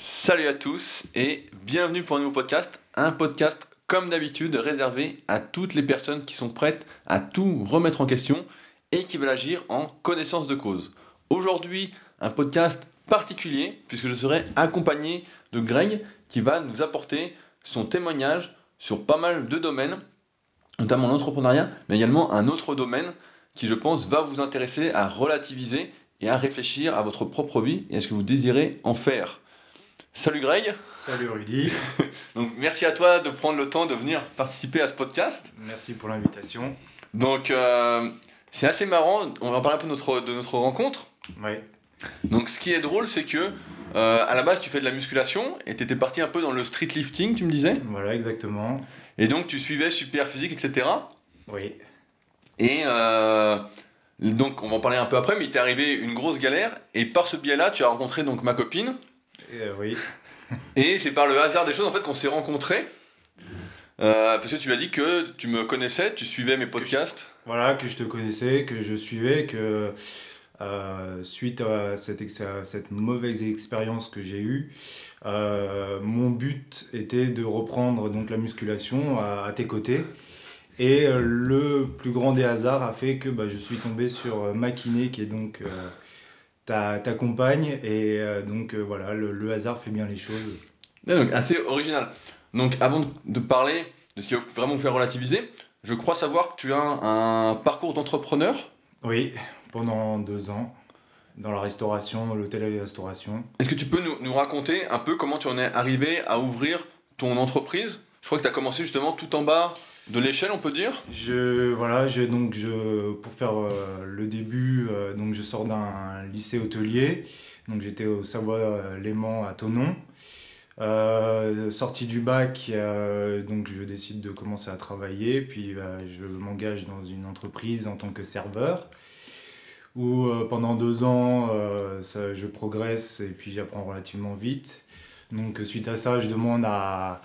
Salut à tous et bienvenue pour un nouveau podcast. Un podcast comme d'habitude réservé à toutes les personnes qui sont prêtes à tout remettre en question et qui veulent agir en connaissance de cause. Aujourd'hui, un podcast particulier puisque je serai accompagné de Greg qui va nous apporter son témoignage sur pas mal de domaines, notamment l'entrepreneuriat, mais également un autre domaine qui je pense va vous intéresser à relativiser et à réfléchir à votre propre vie et à ce que vous désirez en faire. Salut Greg. Salut Rudy. Donc merci à toi de prendre le temps de venir participer à ce podcast. Merci pour l'invitation. Donc euh, c'est assez marrant, on va parler un peu de notre, de notre rencontre. Ouais. Donc ce qui est drôle c'est que euh, à la base tu fais de la musculation et tu étais parti un peu dans le street lifting tu me disais. Voilà exactement. Et donc tu suivais super physique etc. Oui. Et euh, donc on va en parler un peu après mais il t'est arrivé une grosse galère et par ce biais là tu as rencontré donc ma copine. Euh, oui. Et c'est par le hasard des choses en fait qu'on s'est rencontrés. Euh, parce que tu as dit que tu me connaissais, tu suivais mes podcasts. Voilà, que je te connaissais, que je suivais, que euh, suite à cette, ex- à cette mauvaise expérience que j'ai eue, euh, mon but était de reprendre donc la musculation à, à tes côtés. Et le plus grand des hasards a fait que bah, je suis tombé sur ma kiné, qui est donc ta, ta compagne. Et euh, donc euh, voilà, le, le hasard fait bien les choses. Donc assez original. Donc avant de- parler de ce qui va vraiment vous faire relativiser, je crois savoir que tu as un, un parcours d'entrepreneur. Oui, pendant deux ans, dans la restauration, l'hôtellerie-restauration. Est-ce que tu peux nous, nous raconter un peu comment tu en es arrivé à ouvrir ton entreprise? Je crois que tu as commencé justement tout en bas de l'échelle, on peut dire. Je, voilà, donc je, pour faire euh, le début, euh, donc je sors d'un lycée hôtelier. Donc j'étais au Savoie-Léman à Tonon. Euh, sorti du bac, donc je décide de commencer à travailler. Puis je m'engage dans une entreprise en tant que serveur. Où pendant deux ans, je progresse et puis j'apprends relativement vite. Donc suite à ça, je demande à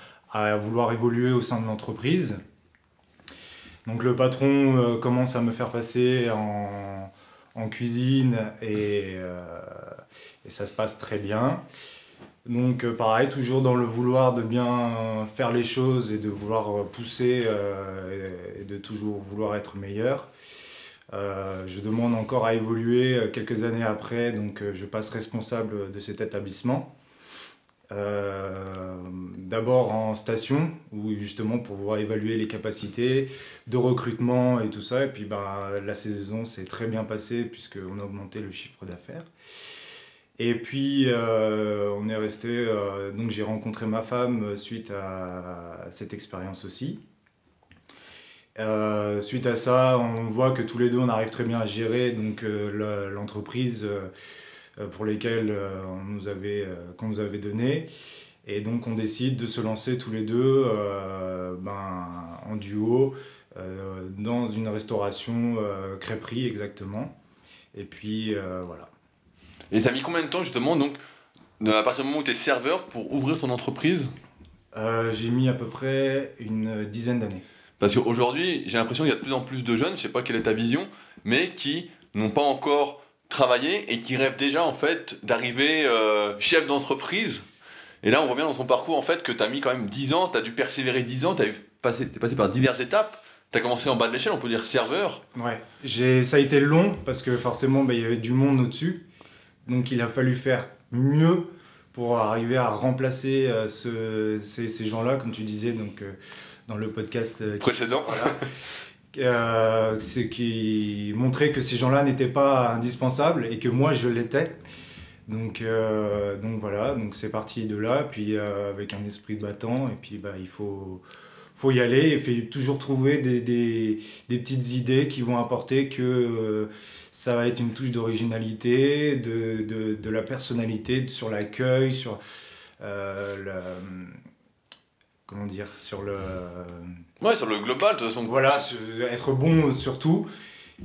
vouloir évoluer au sein de l'entreprise. Donc le patron euh, commence à me faire passer en, cuisine et, euh, et ça se passe très bien. Donc euh, pareil, toujours dans le vouloir de bien faire les choses et de vouloir pousser et, de toujours vouloir être meilleur. Je demande encore à évoluer quelques années après, donc je passe responsable de cet établissement. Euh, D'abord en station, où justement pour pouvoir évaluer les capacités de recrutement et tout ça. Et puis ben, la saison s'est très bien passée puisqu'on a augmenté le chiffre d'affaires. Et puis euh, on est resté, euh, donc j'ai rencontré ma femme suite à cette expérience aussi. Suite à ça, on voit que tous les deux on arrive très bien à gérer l'entreprise pour lesquelles euh, on nous avait, euh, qu'on nous avait donné. Et donc on décide de se lancer tous les deux euh, ben, en duo euh, dans une restauration euh, crêperie exactement. Et puis euh, voilà. Et ça a mis combien de temps justement donc à partir du moment où tu es serveur pour ouvrir ton entreprise? Euh, j'ai mis à peu près une dizaine d'années. Parce qu'aujourd'hui, j'ai l'impression qu'il y a de plus en plus de jeunes, je sais pas quelle est ta vision, mais qui n'ont pas encore travaillé et qui rêvent déjà en fait d'arriver euh, chef d'entreprise. Et là, on voit bien dans ton parcours en fait que tu as mis quand même 10 ans, tu as dû persévérer 10 ans, tu passé, es passé par diverses étapes. Tu as commencé en bas de l'échelle, on peut dire serveur. Ouais, j'ai, ça a été long parce que forcément bah, il y avait du monde au-dessus. Donc il a fallu faire mieux pour arriver à remplacer euh, ce- ces, ces gens-là, comme tu disais donc, euh, dans le podcast Précédent. Voilà. Euh, c'est qui montrait que ces gens-là n'étaient pas indispensables et que moi je l'étais. Donc, euh, donc voilà, donc c'est parti de là, puis euh, avec un esprit battant, et puis bah, il faut, faut y aller et fait toujours trouver des, des, petites idées qui vont apporter que ça va être une touche d'originalité, de, de, de la personnalité, sur l'accueil, sur la- comment dire, sur le Ouais, sur le global, de toute façon. voilà, être bon surtout.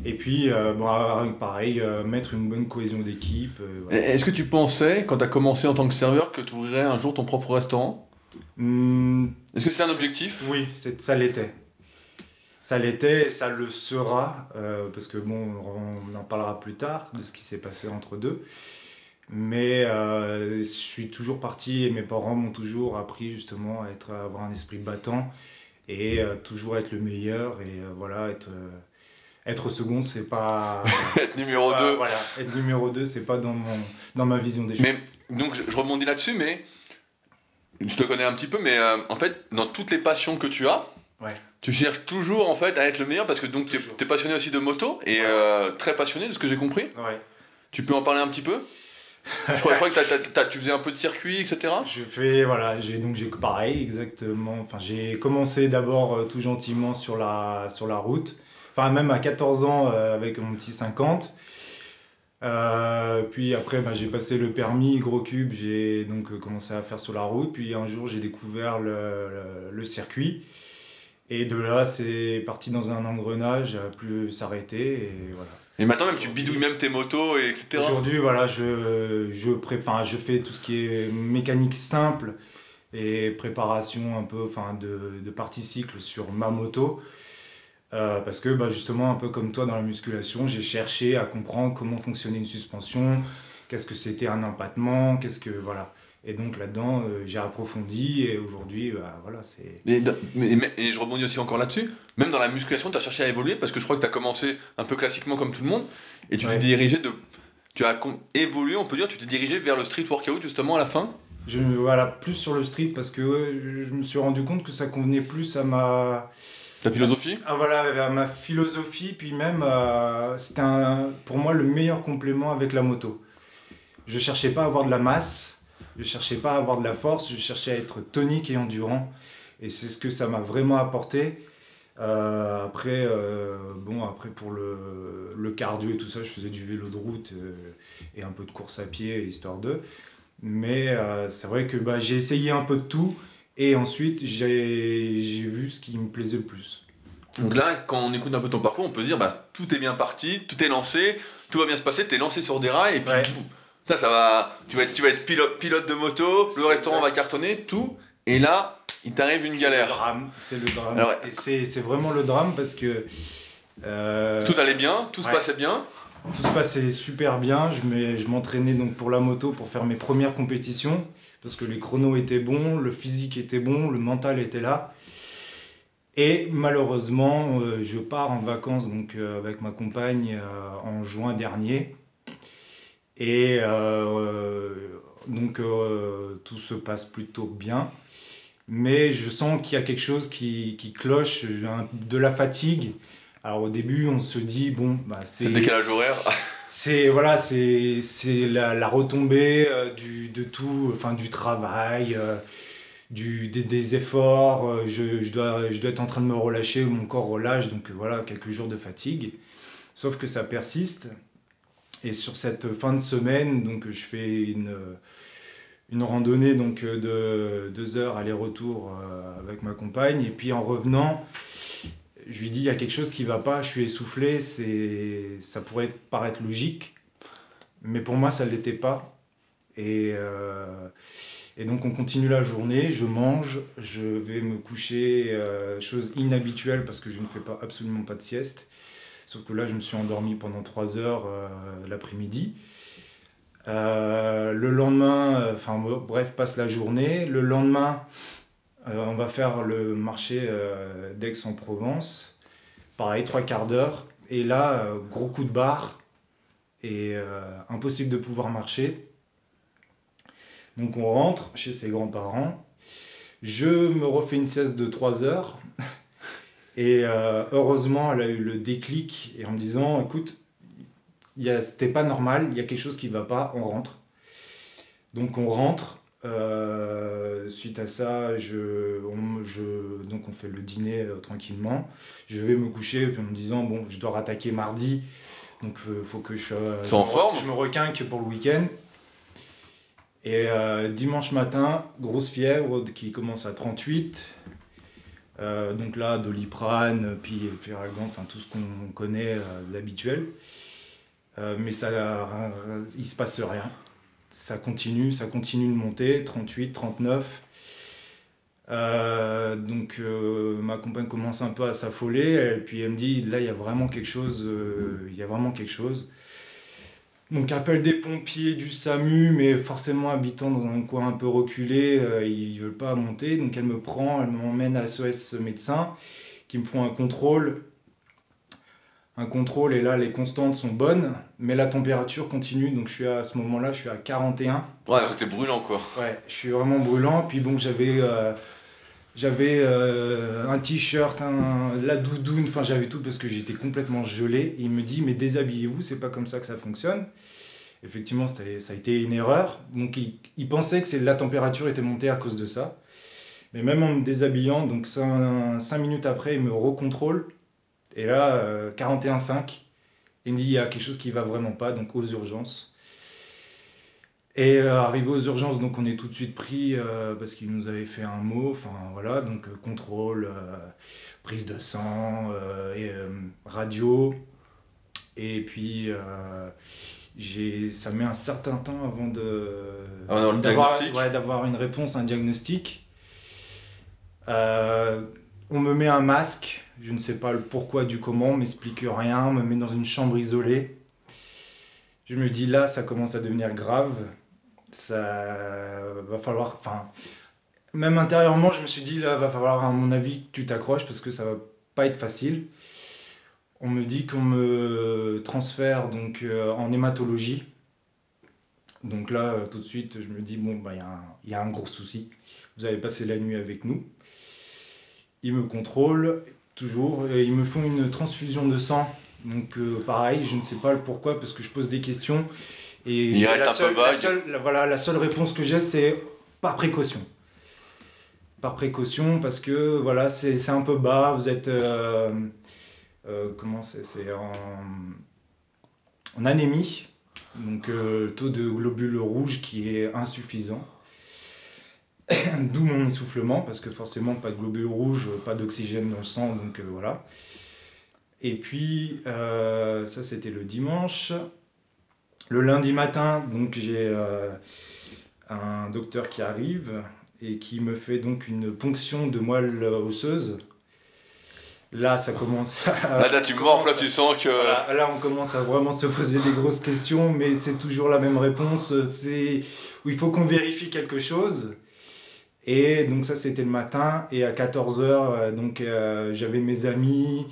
Et puis, euh, bon, avoir- pareil, euh, mettre une bonne cohésion d'équipe. euh, voilà. Est-ce que tu pensais, quand tu as commencé en tant que serveur, que tu ouvrirais un jour ton propre restaurant? Hmm, Est-ce que c'était un objectif? Oui, c'est- ça l'était. Ça l'était, et ça le sera, euh, parce que bon, on en parlera plus tard de ce qui s'est passé entre deux. Mais je suis toujours parti et mes parents m'ont toujours appris justement à, être, à avoir un esprit battant et toujours être le meilleur et voilà, être être second, c'est pas. être numéro 2. Voilà, être numéro 2, c'est pas dans, mon, dans ma vision des choses. Mais, donc, je, rebondis là-dessus, mais je te connais un petit peu, mais euh, en fait, dans toutes les passions que tu as, tu cherches toujours en fait à être le meilleur parce que donc tu es, passionné aussi de moto et euh, très passionné de ce que j'ai compris. Ouais. Tu peux en parler un petit peu? Je crois, que tu faisais un peu de circuit, etc. Je fais, voilà, j'ai donc j'ai pareil, exactement. Enfin, j'ai commencé d'abord euh, tout gentiment sur la, sur la route enfin même à 14 ans euh, avec mon petit 50. Euh, puis après, bah, j'ai passé le permis gros cube, j'ai donc commencé à faire sur la route. Puis un jour, j'ai découvert le, le, circuit. Et de là, c'est parti dans un engrenage, plus s'arrêter. Et voilà. Et maintenant, même tu bidouilles même tes motos, et etc. Aujourd'hui, voilà, je, je, fais tout ce qui est mécanique simple et préparation un peu de, de partie cycle sur ma moto. Euh, parce que bah, justement, un peu comme toi dans la musculation, j'ai cherché à comprendre comment fonctionnait une suspension, qu'est-ce que c'était un empattement, qu'est-ce que. Voilà. Et donc là-dedans, euh, j'ai approfondi et aujourd'hui, bah, voilà, c'est. Et, et, je rebondis aussi encore là-dessus. Même dans la musculation, tu as cherché à évoluer parce que je crois que tu as commencé un peu classiquement comme tout le monde et tu t'es dirigé de. Tu as évolué, on peut dire, tu t'es dirigé vers le street workout justement à la fin? Je, Voilà, plus sur le street parce que je me suis rendu compte que ça convenait plus à ma ta philosophie? Ah, Voilà, ma philosophie, puis même, euh, c'était pour moi le meilleur complément avec la moto. Je cherchais pas à avoir de la masse, je cherchais pas à avoir de la force, je cherchais à être tonique et endurant. Et c'est ce que ça m'a vraiment apporté. Euh, après, euh, bon, après pour le, le, cardio et tout ça, je faisais du vélo de route et un peu de course à pied, histoire de. Mais c'est vrai que bah, j'ai essayé un peu de tout. Et ensuite, j'ai vu ce qui me plaisait le plus. Donc là, quand on écoute un peu ton parcours, on peut se dire bah, tout est bien parti, tout est lancé, tout va bien se passer, tu es lancé sur des rails et puis ça, ça va, tu vas être, tu vas être pilote, pilote de moto, le restaurant va cartonner, tout. Et là, il t'arrive une galère. C'est le drame. Et c'est vraiment le drame parce que. Euh, tout allait bien, tout se passait bien. Tout se passait super bien. Je m'entraînais donc pour la moto pour faire mes premières compétitions parce que les chronos étaient bons, le physique était bon, le mental était là. Et malheureusement, euh, je pars en vacances donc, euh, avec ma compagne euh, en juin dernier. Et donc tout se passe plutôt bien. Mais je sens qu'il y a quelque chose qui, qui cloche, de la fatigue. Alors au début, on se dit, bon, bah, c'est... le décalage horaire c'est voilà c'est la, la, retombée euh, du de tout enfin du travail euh, du des, des efforts euh, je, je, dois je dois être en train de me relâcher mon corps relâche donc voilà quelques jours de fatigue sauf que ça persiste et sur cette fin de semaine donc je fais une une randonnée donc de deux heures aller-retour avec ma compagne et puis en revenant je lui dis il y a quelque chose qui va pas, je suis essoufflé, c'est ça pourrait paraître logique, mais pour moi ça ne l'était pas. Et, euh, et donc on continue la journée, je mange, je vais me coucher, euh, chose inhabituelle parce que je ne fais pas absolument pas de sieste. Sauf que là je me suis endormi pendant 3 heures euh, l'après-midi. le lendemain, enfin bref, passe la journée. Le lendemain, euh, on va faire le marché euh, d'Aix-en-Provence. Pareil, trois quarts d'heure. Et là, euh, gros coup de barre. Et impossible de pouvoir marcher. Donc on rentre chez ses grands-parents. Je me refais une sieste de 3 heures. Et heureusement, elle a eu le déclic et en me disant, écoute, c'était pas normal, il y a quelque chose qui va pas, on rentre. Donc on rentre, euh, suite à ça, je, on, je, donc on fait le dîner euh, tranquillement. Je vais me coucher en me disant bon, je dois rattaquer mardi, donc il euh, faut que je, je, en forme. je me requinque pour le week-end. Et dimanche matin, grosse fièvre qui commence à 38. Donc là, doliprane, puis Ferragan, enfin tout ce qu'on connaît d'habituel. mais ça, il se passe rien ça continue, ça continue de monter, 38, 39. Euh, donc euh, ma compagne commence un peu à s'affoler et puis elle me dit là il y a vraiment quelque chose euh, il y a vraiment quelque chose Donc appel des pompiers, du SAMU, mais forcément habitant dans un coin un peu reculé, euh, ils veulent pas monter. Donc elle me prend, elle m'emmène à SOS médecin, qui me font un contrôle. Un contrôle, et là les constantes sont bonnes, mais la température continue. Donc je suis à, ce moment-là, je suis à 41. Ouais, t'es brûlant quoi. Ouais, je suis vraiment brûlant. Puis bon, j'avais euh, j'avais euh, un t-shirt, la doudoune, enfin j'avais tout parce que j'étais complètement gelé. il me dit, mais déshabillez-vous, c'est pas comme ça que ça fonctionne. Effectivement, ça a été une erreur. Donc il, pensait que la température était montée à cause de ça. Mais même en me déshabillant, donc 5 minutes après, il me recontrôle. Et là, 41,5, euh, il me dit, il y a quelque chose qui va vraiment pas, donc aux urgences. Et euh, arrivé aux urgences, donc on est tout de suite pris euh, parce qu'il nous avait fait un mot, enfin voilà, donc euh, contrôle, prise de sang, et, radio. Et puis j'ai, ça met un certain temps avant de d'avoir, une réponse, un diagnostic. on me met un masque, je ne sais pas le pourquoi du comment, on m'explique rien, on me met dans une chambre isolée. Je me dis là, ça commence à devenir grave ça va falloir. Enfin, même intérieurement, je me suis dit, là, va falloir, à mon avis, que tu t'accroches parce que ça va pas être facile. On me dit qu'on me transfère donc euh, en hématologie. Donc là, euh, tout de suite, je me dis, bon, il bah, y, y, a un gros souci. Vous avez passé la nuit avec nous. Ils me contrôlent, toujours. Et ils me font une transfusion de sang. Donc euh, pareil, je ne sais pas le pourquoi, parce que je pose des questions. Et Il reste la, un seule, peu vague. La seule, voilà, la seule réponse que j'ai, c'est par précaution. Par précaution, parce que voilà, c'est un peu bas, vous êtes. Euh, euh, comment c'est C'est en, en, anémie, donc euh, taux de globules rouges qui est insuffisant. D'où mon essoufflement, parce que forcément, pas de globules rouges, pas d'oxygène dans le sang, donc voilà. Et puis, ça c'était le dimanche. Le lundi matin, donc j'ai euh, un docteur qui arrive et qui me fait donc une ponction de moelle osseuse. Là, ça commence à. Là, tu morfles, là, tu sens que. là, on commence à vraiment se poser des grosses questions, mais c'est toujours la même réponse. C'est où il faut qu'on vérifie quelque chose. Et donc, ça, c'était le matin. Et à 14h, euh, donc, euh, j'avais mes amis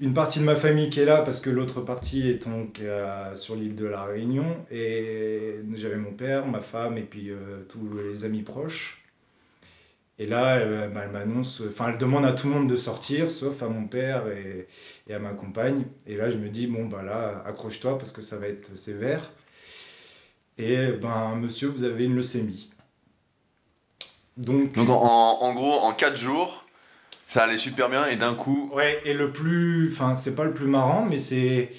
une partie de ma famille qui est là parce que l'autre partie est donc euh, sur l'île de la Réunion et j'avais mon père, ma femme et puis euh, tous les amis proches. Et là, elle, m'annonce, elle demande à tout le monde de sortir sauf à mon père et, à ma compagne. Et là, je me dis bon bah là, accroche-toi parce que ça va être sévère. Et ben monsieur, vous avez une leucémie. Donc, en, gros, en 4 jours, ça allait super bien et d'un coup. Ouais, et le plus. Enfin, c'est pas le plus marrant, mais c'est.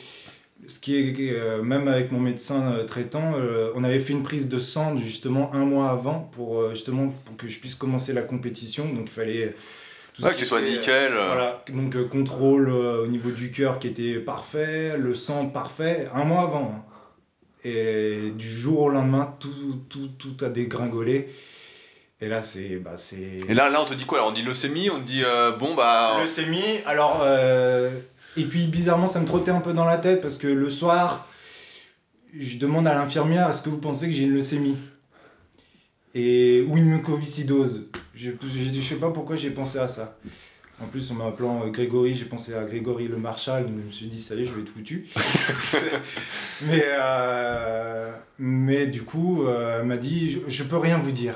Ce qui est. Euh, même avec mon médecin euh, traitant, euh, on avait fait une prise de sang justement un mois avant pour justement pour que je puisse commencer la compétition. Donc il fallait. Tout ouais, que tu sois nickel. Voilà, donc contrôle au niveau du cœur qui était parfait, le sang parfait, un mois avant. Hein. Et du jour au lendemain, tout, tout, tout a dégringolé. Et là, c'est. Bah, et là, là, on te dit quoi alors On dit leucémie On te dit euh, bon, bah. Leucémie, alors. Euh, et puis, bizarrement, ça me trottait un peu dans la tête parce que le soir, je demande à l'infirmière est-ce que vous pensez que j'ai une leucémie? Et, Ou une mucoviscidose. Je, je, je sais pas pourquoi j'ai pensé à ça. En plus, en m'appelant euh, Grégory, j'ai pensé à Grégory le Marshal, donc je me suis dit, ça y est, je vais être foutu. mais, mais du coup, elle m'a dit, je, je peux rien vous dire.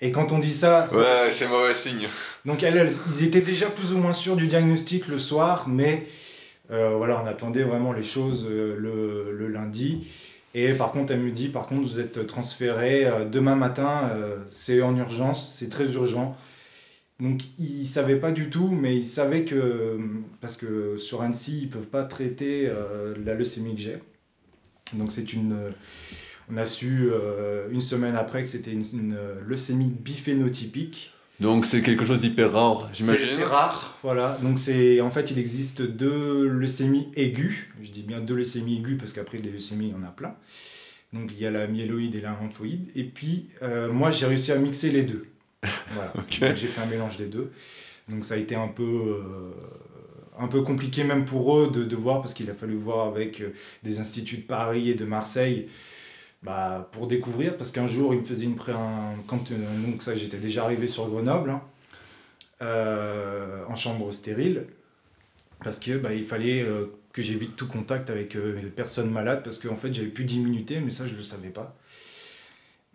Et quand on dit ça. Ouais, c'est mauvais signe. Donc, elles, ils étaient déjà plus ou moins sûrs du diagnostic le soir, mais euh, voilà, on attendait vraiment les choses euh, le, le, lundi. Et par contre, elle me dit par contre, vous êtes transféré euh, demain matin, c'est en urgence, c'est très urgent. Donc, ils ne savaient pas du tout, mais ils savaient que. Parce que sur Annecy, ils ne peuvent pas traiter la leucémie que j'ai. Donc, c'est une on a su euh, une semaine après que c'était une, leucémie biphénotypique. Donc c'est quelque chose d'hyper rare, j'imagine. C'est rare, voilà. Donc c'est en fait il existe deux leucémies aiguës. Je dis bien deux leucémies aiguës parce qu'après des leucémies il y en a plein. Donc il y a la myéloïde et la lymphoïde. Et puis euh, moi j'ai réussi à mixer les deux. Voilà. j'ai fait un mélange des deux. Donc ça a été un peu euh, un peu compliqué même pour eux de, de voir, parce qu'il a fallu voir avec euh, des instituts de Paris et de Marseille bah, pour découvrir, parce qu'un jour, il me faisait une pré... un- quand, euh, donc ça, j'étais déjà arrivé sur Grenoble, hein, euh, en chambre stérile, parce que bah, il fallait euh, que j'évite tout contact avec euh, les personnes malades, parce qu'en fait, j'avais plus d'immunité, mais ça, je ne le savais pas.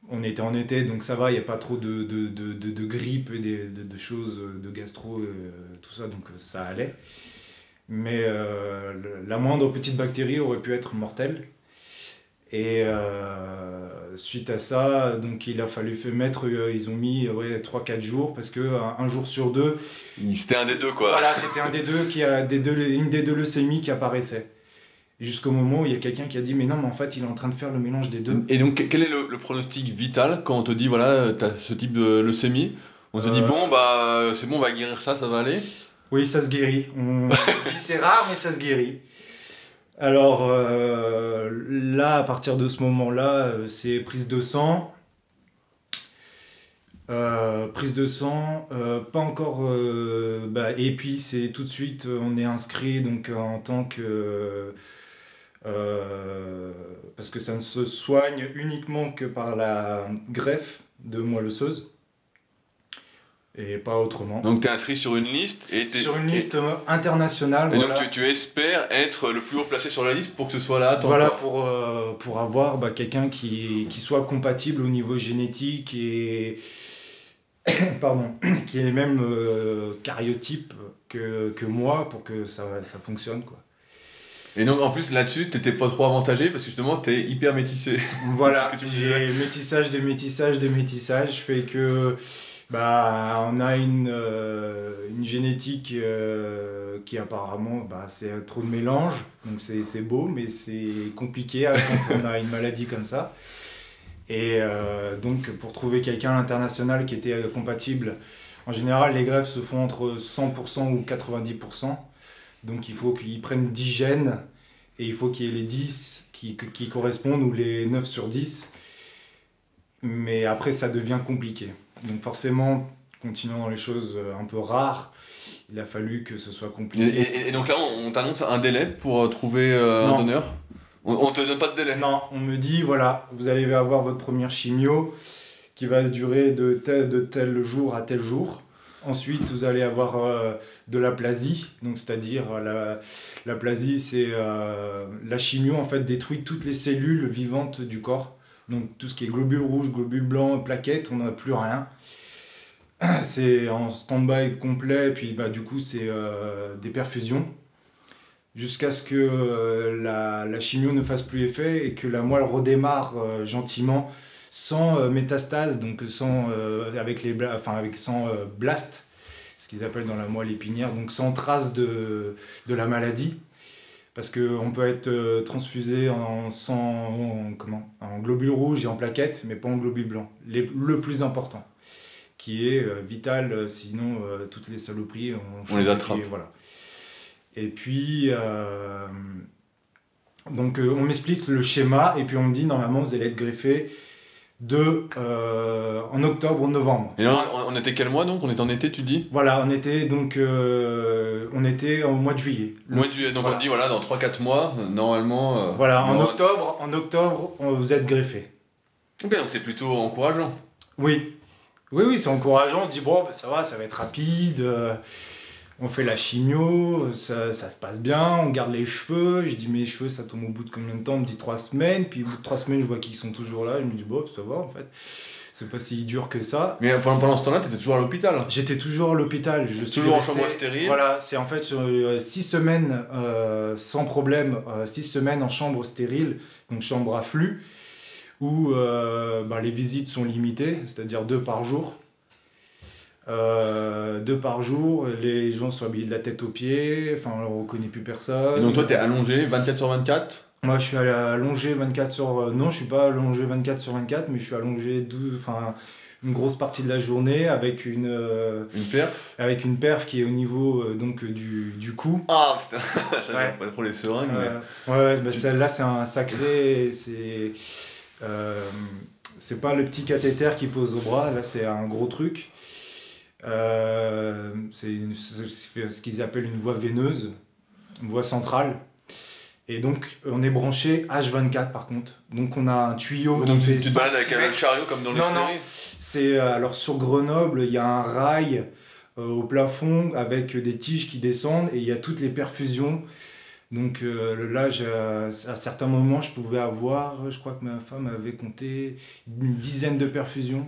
On était en été, donc ça va, il n'y a pas trop de, de, de, de, grippe et de, de choses, de gastro, tout ça, donc ça allait. Mais la moindre petite bactérie aurait pu être mortelle. Et euh, suite à ça, donc il a fallu mettre, euh, ils ont mis ouais, 3-4 jours, parce que un, un jour sur deux, C'était un des deux, quoi. voilà, c'était un des deux qui a des deux, une des deux leucémies qui apparaissait. Jusqu'au moment où il y a quelqu'un qui a dit mais non mais en fait il est en train de faire le mélange des deux. Et donc, quel est le, le pronostic vital quand on te dit, voilà, t'as ce type de leucémie? On te dit, Euh. bon, bah, c'est bon, on va guérir ça, ça va aller? Oui, ça se guérit. On dit c'est rare, mais ça se guérit. Alors euh, là, à partir de ce moment-là, euh, c'est prise de sang. Euh, prise de sang, pas encore. bah, et puis c'est tout de suite, on est inscrit donc en tant que. parce que ça ne se soigne uniquement que par la greffe de moelle osseuse et pas autrement. Donc, t'es inscrit sur une liste et Sur une liste euh, internationale. Et, voilà. donc, tu, tu espères être le plus haut placé sur la liste pour que ce soit là Voilà pour, euh, pour avoir bah, quelqu'un qui, qui soit compatible au niveau génétique et pardon, qui est même euh, cariotype que, que moi pour que ça, ça fonctionne. Quoi. Et donc, en plus, là-dessus, t'étais pas trop avantagé parce que justement, t'es hyper métissé. Voilà, tu j'ai métissage de métissage de métissage fait que bah, on a une, euh, une génétique euh, qui apparemment bah, c'est trop de mélange, donc c'est beau, mais c'est compliqué quand on a une maladie comme ça. Et euh, donc pour trouver quelqu'un à l'international qui était compatible, en général les greffes se font entre 100% ou 90%. Donc il faut qu'ils prennent 10 gènes et il faut qu'il y ait les 10 qui, qui correspondent ou les 9 sur 10. Mais après ça devient compliqué. Donc forcément, continuant dans les choses euh, un peu rares, il a fallu que ce soit compliqué. et- et donc là, on, on t'annonce un délai pour euh, trouver euh, un donneur? On, on te donne pas de délai? Non, on me dit, voilà, vous allez avoir votre première chimio qui va durer de tel, de tel jour à tel jour. Ensuite, vous allez avoir euh, de l'aplasie, donc c'est-à-dire euh, la, l'aplasie, c'est la chimio en fait détruit toutes les cellules vivantes du corps. Donc tout ce qui est globules rouges, globules blancs, plaquettes, on n'a plus rien. C'est en stand-by complet, puis bah, du coup c'est euh, des perfusions jusqu'à ce que euh, la, chimio ne fasse plus effet et que la moelle redémarre euh, gentiment sans métastase, donc sans, avec les blast, ce qu'ils appellent dans la moelle épinière, donc sans trace de la maladie. Parce qu'on peut être euh, transfusé en, sang, en, comment, en globules rouges et en plaquettes, mais pas en globules blancs. Les- le plus important, qui est euh, vital, euh, sinon toutes les saloperies, on, On les attrape. et voilà. Et puis, euh, donc on m'explique le schéma, et puis on me dit normalement vous allez être greffé de, euh, en octobre ou novembre. Et là, on, on était quel mois donc? On était en été, tu dis? Voilà, on était donc euh, on était au mois de juillet. Le mois de juillet. Donc Voilà. on dit, voilà, dans 3-4 mois, euh, normalement. euh, Voilà, en octobre, en octobre, on- vous êtes greffé. Ok, donc c'est plutôt encourageant. Oui, oui, oui, c'est encourageant. On se dit bon, bah, ça va, ça va être rapide. On fait la chimio, ça, ça se passe bien, on garde les cheveux. Je dis mes cheveux, ça tombe au bout de combien de temps? On me dit trois semaines. Puis au bout de trois semaines, je vois qu'ils sont toujours là. Je me dis bon, ça va en fait. C'est pas si dur que ça. Mais pendant, pendant ce temps-là, t'étais toujours à l'hôpital. J'étais toujours à l'hôpital. Je suis Toujours en resté- euh, chambre stérile. Voilà, c'est en fait euh, six semaines euh, sans problème, euh, six semaines en chambre stérile, donc chambre à flux, où bah, les visites sont limitées, c'est-à-dire deux par jour. Euh, deux par jour, les gens sont habillés de la tête aux pieds, enfin on ne reconnaît plus personne. Et donc toi, t'es allongé 24 sur 24. Moi je suis allongé 24 sur... euh, Non, je suis pas allongé 24 sur 24, mais je suis allongé 12, enfin, une grosse partie de la journée avec une, euh, Une paire. avec une perf qui est au niveau euh, donc, du, du cou. Ah putain, ça Ouais. va pas trop les seringues. mais- ouais, ouais, bah, celle-là, c'est un sacré. C'est c'est pas le petit cathéter qui pose au bras, là, c'est un gros truc. Euh, c'est ce qu'ils appellent une voie veineuse, une voie centrale. Et donc, on est branché H24 par contre. Donc, on a un tuyau qui Donc, fait tu te balades 5 avec un chariot comme dans les Non, non. C'est euh, alors sur Grenoble, il y a un rail euh, au plafond avec des tiges qui descendent et il y a toutes les perfusions. Donc euh, là, à certains moments, je pouvais avoir, je crois que ma femme avait compté une dizaine de perfusions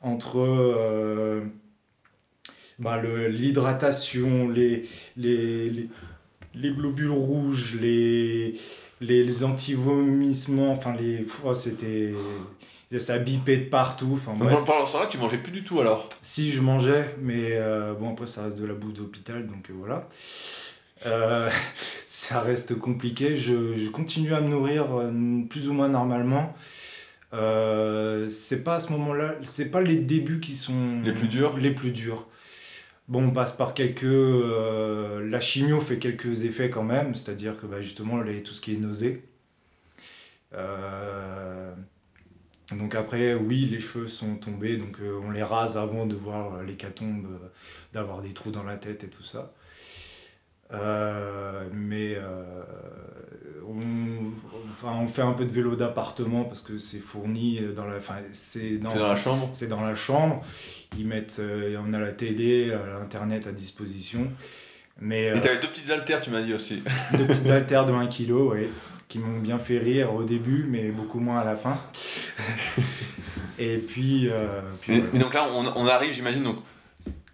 entre euh, bah, le- l'hydratation, les, les, les, les globules rouges, les, les, les anti-vomissements, enfin les, oh, c'était ça bipait de partout. Enfin, bref. Pendant ce temps-là, tu mangeais plus du tout alors? Si je mangeais, mais euh, bon après ça reste de la bouffe d'hôpital, donc euh, voilà. Euh, ça reste compliqué. Je, je continue à me nourrir plus ou moins normalement. C'est pas à ce moment-là, c'est pas les débuts qui sont Les plus durs? Les plus durs. Bon, on passe par quelques. euh, la chimio fait quelques effets quand même, c'est-à-dire que bah, justement les, tout ce qui est nausée. Euh, donc après, oui, les cheveux sont tombés, donc euh, on les rase avant de voir l'hécatombe, d'avoir des trous dans la tête et tout ça. Euh, mais euh, on, enfin, on fait un peu de vélo d'appartement parce que c'est fourni dans la, enfin, c'est dans, C'est dans la chambre. c'est dans la chambre. Ils mettent, euh, on a la télé, l'internet à disposition. Mais Et euh, t'avais deux petites haltères, tu m'as dit aussi. deux petites haltères de 1 kg, ouais, qui m'ont bien fait rire au début, mais beaucoup moins à la fin. Et puis, euh, puis Mais, voilà. mais donc là, on, on arrive, j'imagine, donc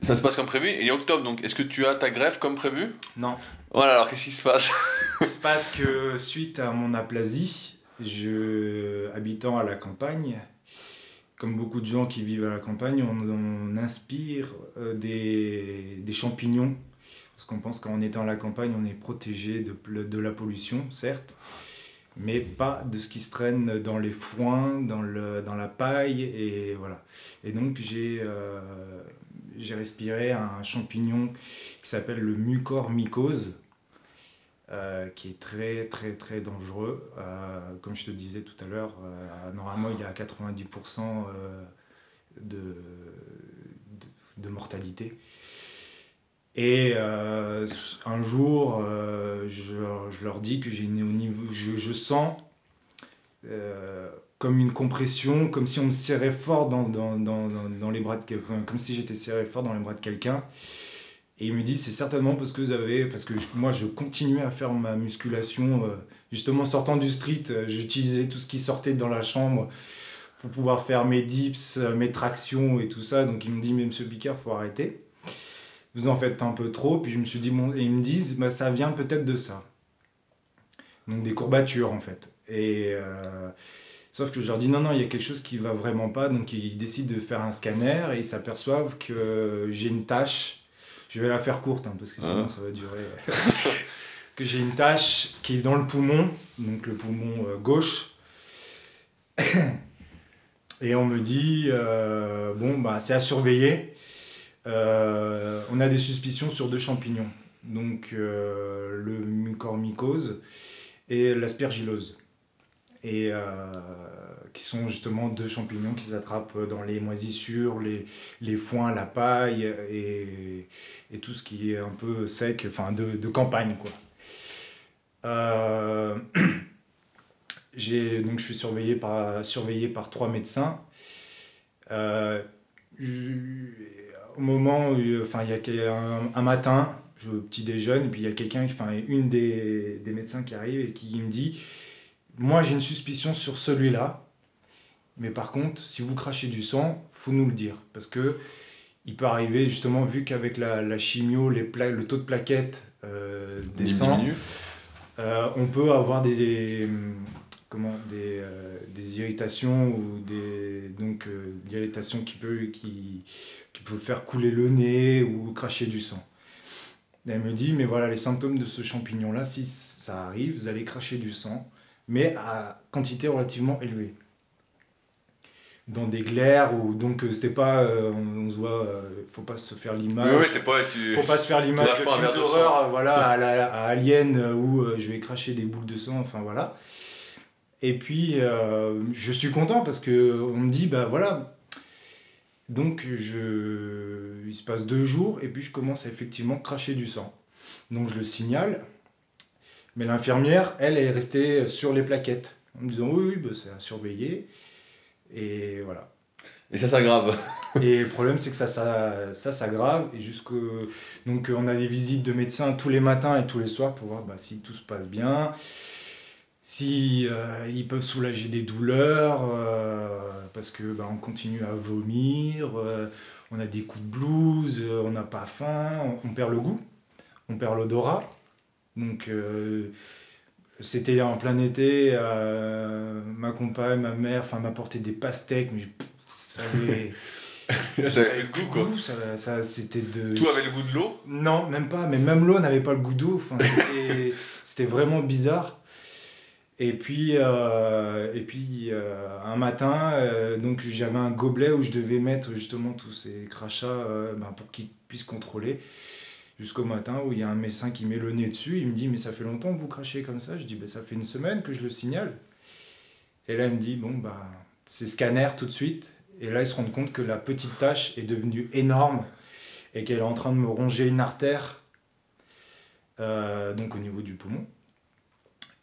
ça se passe comme prévu. Et octobre, donc est-ce que tu as ta greffe comme prévu? Non, Voilà, alors qu'est-ce qui se passe? Il se passe que suite à mon aplasie, je, habitant à la campagne, comme beaucoup de gens qui vivent à la campagne, on, on inspire euh, des, des champignons. Parce qu'on pense qu'en étant à la campagne, on est protégé de, de la pollution, certes, mais pas de ce qui se traîne dans les foins, dans, le, dans la paille, et voilà. Et donc j'ai euh, j'ai respiré un champignon qui s'appelle le mucormycose, euh, qui est très très très dangereux. Euh, comme je te disais tout à l'heure, euh, normalement il est à 90% euh, de, de, de mortalité. Et un jour, je, je leur dis que j'ai au niveau, je, je sens comme une compression, comme si on me serrait fort dans, dans, dans, dans, les bras de quelqu'un, comme si j'étais serré fort dans les bras de quelqu'un. Et il me dit, c'est certainement parce que vous avez, parce que moi je continuais à faire ma musculation, euh, justement sortant du street, euh, j'utilisais tout ce qui sortait dans la chambre pour pouvoir faire mes dips, euh, mes tractions et tout ça. Donc ils me dit, mais monsieur Picard, faut arrêter. Vous en faites un peu trop. Puis je me suis dit, bon, et ils me disent, bah, ça vient peut-être de ça. Donc des courbatures en fait. Et sauf que je leur dis, non, non, il y a quelque chose qui va vraiment pas. Donc ils décident de faire un scanner et ils s'aperçoivent que j'ai une tache. Je vais la faire courte hein, parce que sinon Ah. ça va durer. que j'ai une tache qui est dans le poumon, donc le poumon euh, gauche. Et on me dit, euh, bon, bah, c'est à surveiller. Euh, on a des suspicions sur deux champignons. Donc euh, le mucormycose et l'aspergillose. Et euh, qui sont justement deux champignons qui s'attrapent dans les moisissures, les, les foins, la paille et, et tout ce qui est un peu sec, enfin de, de campagne quoi. Euh, donc je suis surveillé par surveillé par trois médecins. Euh, au moment où, enfin il y a un matin, je petit déjeune et puis il y a quelqu'un, enfin une des, des médecins qui arrive et qui me dit, moi j'ai une suspicion sur celui-là, mais par contre si vous crachez du sang, faut nous le dire parce que il peut arriver justement vu qu'avec la, la chimio, les pla- le taux de plaquettes euh, descend. Euh, on peut avoir des, des, comment, des, euh, des irritations ou des donc irritations qui peut qui, qui peut faire couler le nez ou cracher du sang. Et elle me dit mais voilà les symptômes de ce champignon là si ça arrive vous allez cracher du sang mais à quantité relativement élevée dans des glaires ou donc euh, c'était pas euh, on, on se voit euh, faut pas se faire Oui, l'image oui, c'est pas. Tu... faut pas se faire l'image de film d'horreur voilà, à, la- à Alien euh, où je vais cracher des boules de sang, enfin voilà. Et puis je suis content parce que on me dit bah voilà, Donc je... il se passe deux jours et puis je commence à effectivement cracher du sang. Donc je le signale. Mais l'infirmière, elle, est restée sur les plaquettes en me disant oui, oui, bah, c'est à surveiller. Et voilà. Et ça s'aggrave. et le problème, c'est que ça, ça, ça s'aggrave. Et jusque... Donc, on a des visites de médecins tous les matins et tous les soirs pour voir bah, si tout se passe bien, si euh, ils peuvent soulager des douleurs, euh, parce que bah, on continue à vomir, euh, on a des coups de blues, on n'a pas faim, on, perd le goût, on perd l'odorat. Donc, c'était en plein été, ma compagne, ma mère, enfin, m'apportait des pastèques, mais ça avait. ça avait le goût, quoi. Ça, ça, c'était de... Tout avait le goût de l'eau Non, même pas. Mais même l'eau n'avait pas le goût d'eau. Enfin, c'était, c'était vraiment bizarre. Et puis, euh, et puis euh, un matin, euh, donc j'avais un gobelet où je devais mettre justement tous ces crachats ben, pour qu'ils puissent contrôler. Jusqu'au matin où il y a un médecin qui met le nez dessus. Il me dit Mais ça fait longtemps que vous crachez comme ça Je dis ben, Ça fait une semaine que je le signale. Et là, il me dit Bon, bah, c'est scanner tout de suite. Et là, ils se rendent compte que la petite tache est devenue énorme et qu'elle est en train de me ronger une artère, euh, donc au niveau du poumon.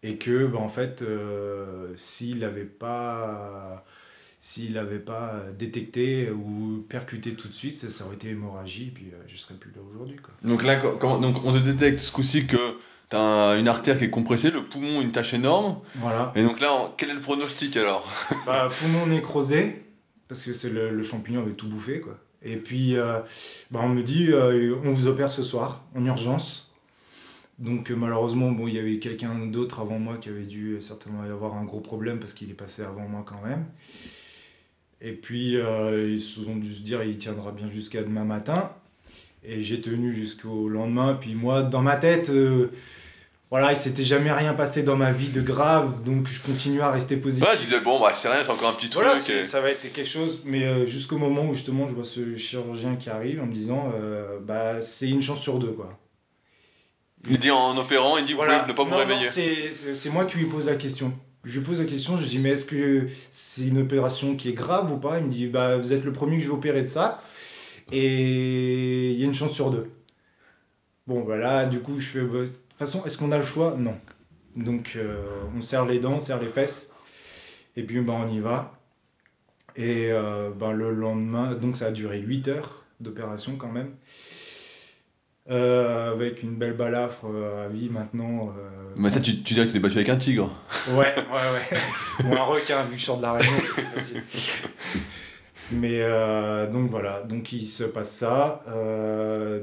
Et que, bah, en fait, euh, s'il n'avait pas, s'il n'avait pas détecté ou percuté tout de suite, ça, aurait été hémorragie, et puis euh, je ne serais plus là aujourd'hui. Donc là, quand, donc on te détecte ce coup-ci que tu as une artère qui est compressée, le poumon, une tache énorme. Voilà. Et donc là, quel est le pronostic alors? Bah, Poumon nécrosé parce que c'est le, champignon avait tout bouffé quoi. Et puis euh, bah, on me dit euh, on vous opère ce soir en urgence. Donc euh, malheureusement bon il y avait quelqu'un d'autre avant moi qui avait dû certainement y avoir un gros problème parce qu'il est passé avant moi quand même. Et puis ils se sont dû se dire il tiendra bien jusqu'à demain matin. Et j'ai tenu jusqu'au lendemain. Puis moi dans ma tête voilà, il s'était jamais rien passé dans ma vie de grave, donc je continue à rester positif. Ouais, tu disais, bon, bah, c'est rien, c'est encore un petit truc. Voilà, ça va être quelque chose, mais euh, jusqu'au moment où justement je vois ce chirurgien qui arrive en me disant, euh, bah, c'est une chance sur deux, quoi. Il dit en opérant, il dit, voilà. vous ne pas vous réveiller. C'est moi qui lui pose la question. Je lui pose la question, je lui dis, mais est-ce que c'est une opération qui est grave ou pas? Il me dit, bah, vous êtes le premier que je vais opérer de ça, et il y a une chance sur deux. Bon, voilà, du coup, je fais bah, façon, est-ce qu'on a le choix? Non. Donc, euh, on serre les dents, on serre les fesses, et puis ben, on y va. Et euh, ben, le lendemain, donc ça a duré 8 heures d'opération quand même. Euh, avec une belle balafre à vie maintenant. Mais ça, tu, tu dirais que tu t'es battu avec un tigre Ouais, ouais, ouais. Ou un requin, vu que je sors de la région, c'est plus facile. Mais donc voilà, donc il se passe ça.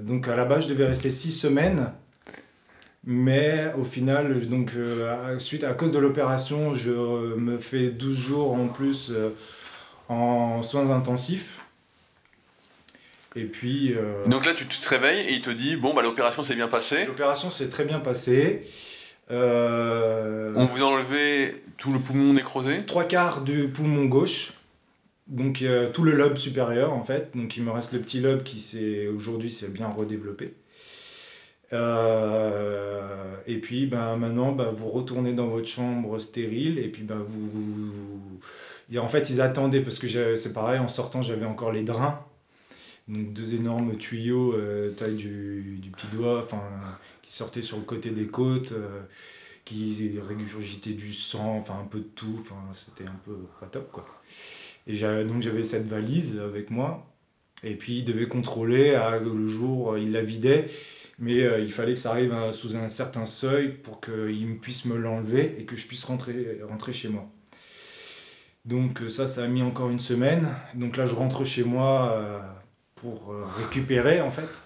donc à la base, je devais rester 6 semaines mais au final, donc, euh, suite à cause de l'opération, je me fais 12 jours en plus euh, en soins intensifs. Et puis. Euh, donc là, tu te réveilles et il te dit bon, bah, l'opération s'est bien passée. L'opération s'est très bien passée. On vous a enlevé tout le poumon nécrosé Trois quarts du poumon gauche. Donc tout le lobe supérieur en fait. Donc il me reste le petit lobe qui aujourd'hui s'est bien redéveloppé. Euh, et puis ben, maintenant, ben, vous retournez dans votre chambre stérile et puis ben, vous, En fait, ils attendaient parce que c'est pareil, en sortant, j'avais encore les drains. Donc deux énormes tuyaux, euh, taille du, du, petit doigt, qui sortaient sur le côté des côtes, euh, qui régurgitaient du sang, enfin un peu de tout, enfin c'était un peu pas top quoi. Et donc j'avais cette valise avec moi, et puis il devait contrôler, à, le jour il la vidait, mais euh, il fallait que ça arrive euh, sous un certain seuil pour qu'il puisse me l'enlever et que je puisse rentrer, rentrer chez moi. Donc euh, ça, ça a mis encore une semaine. Donc là, je rentre chez moi pour récupérer en fait.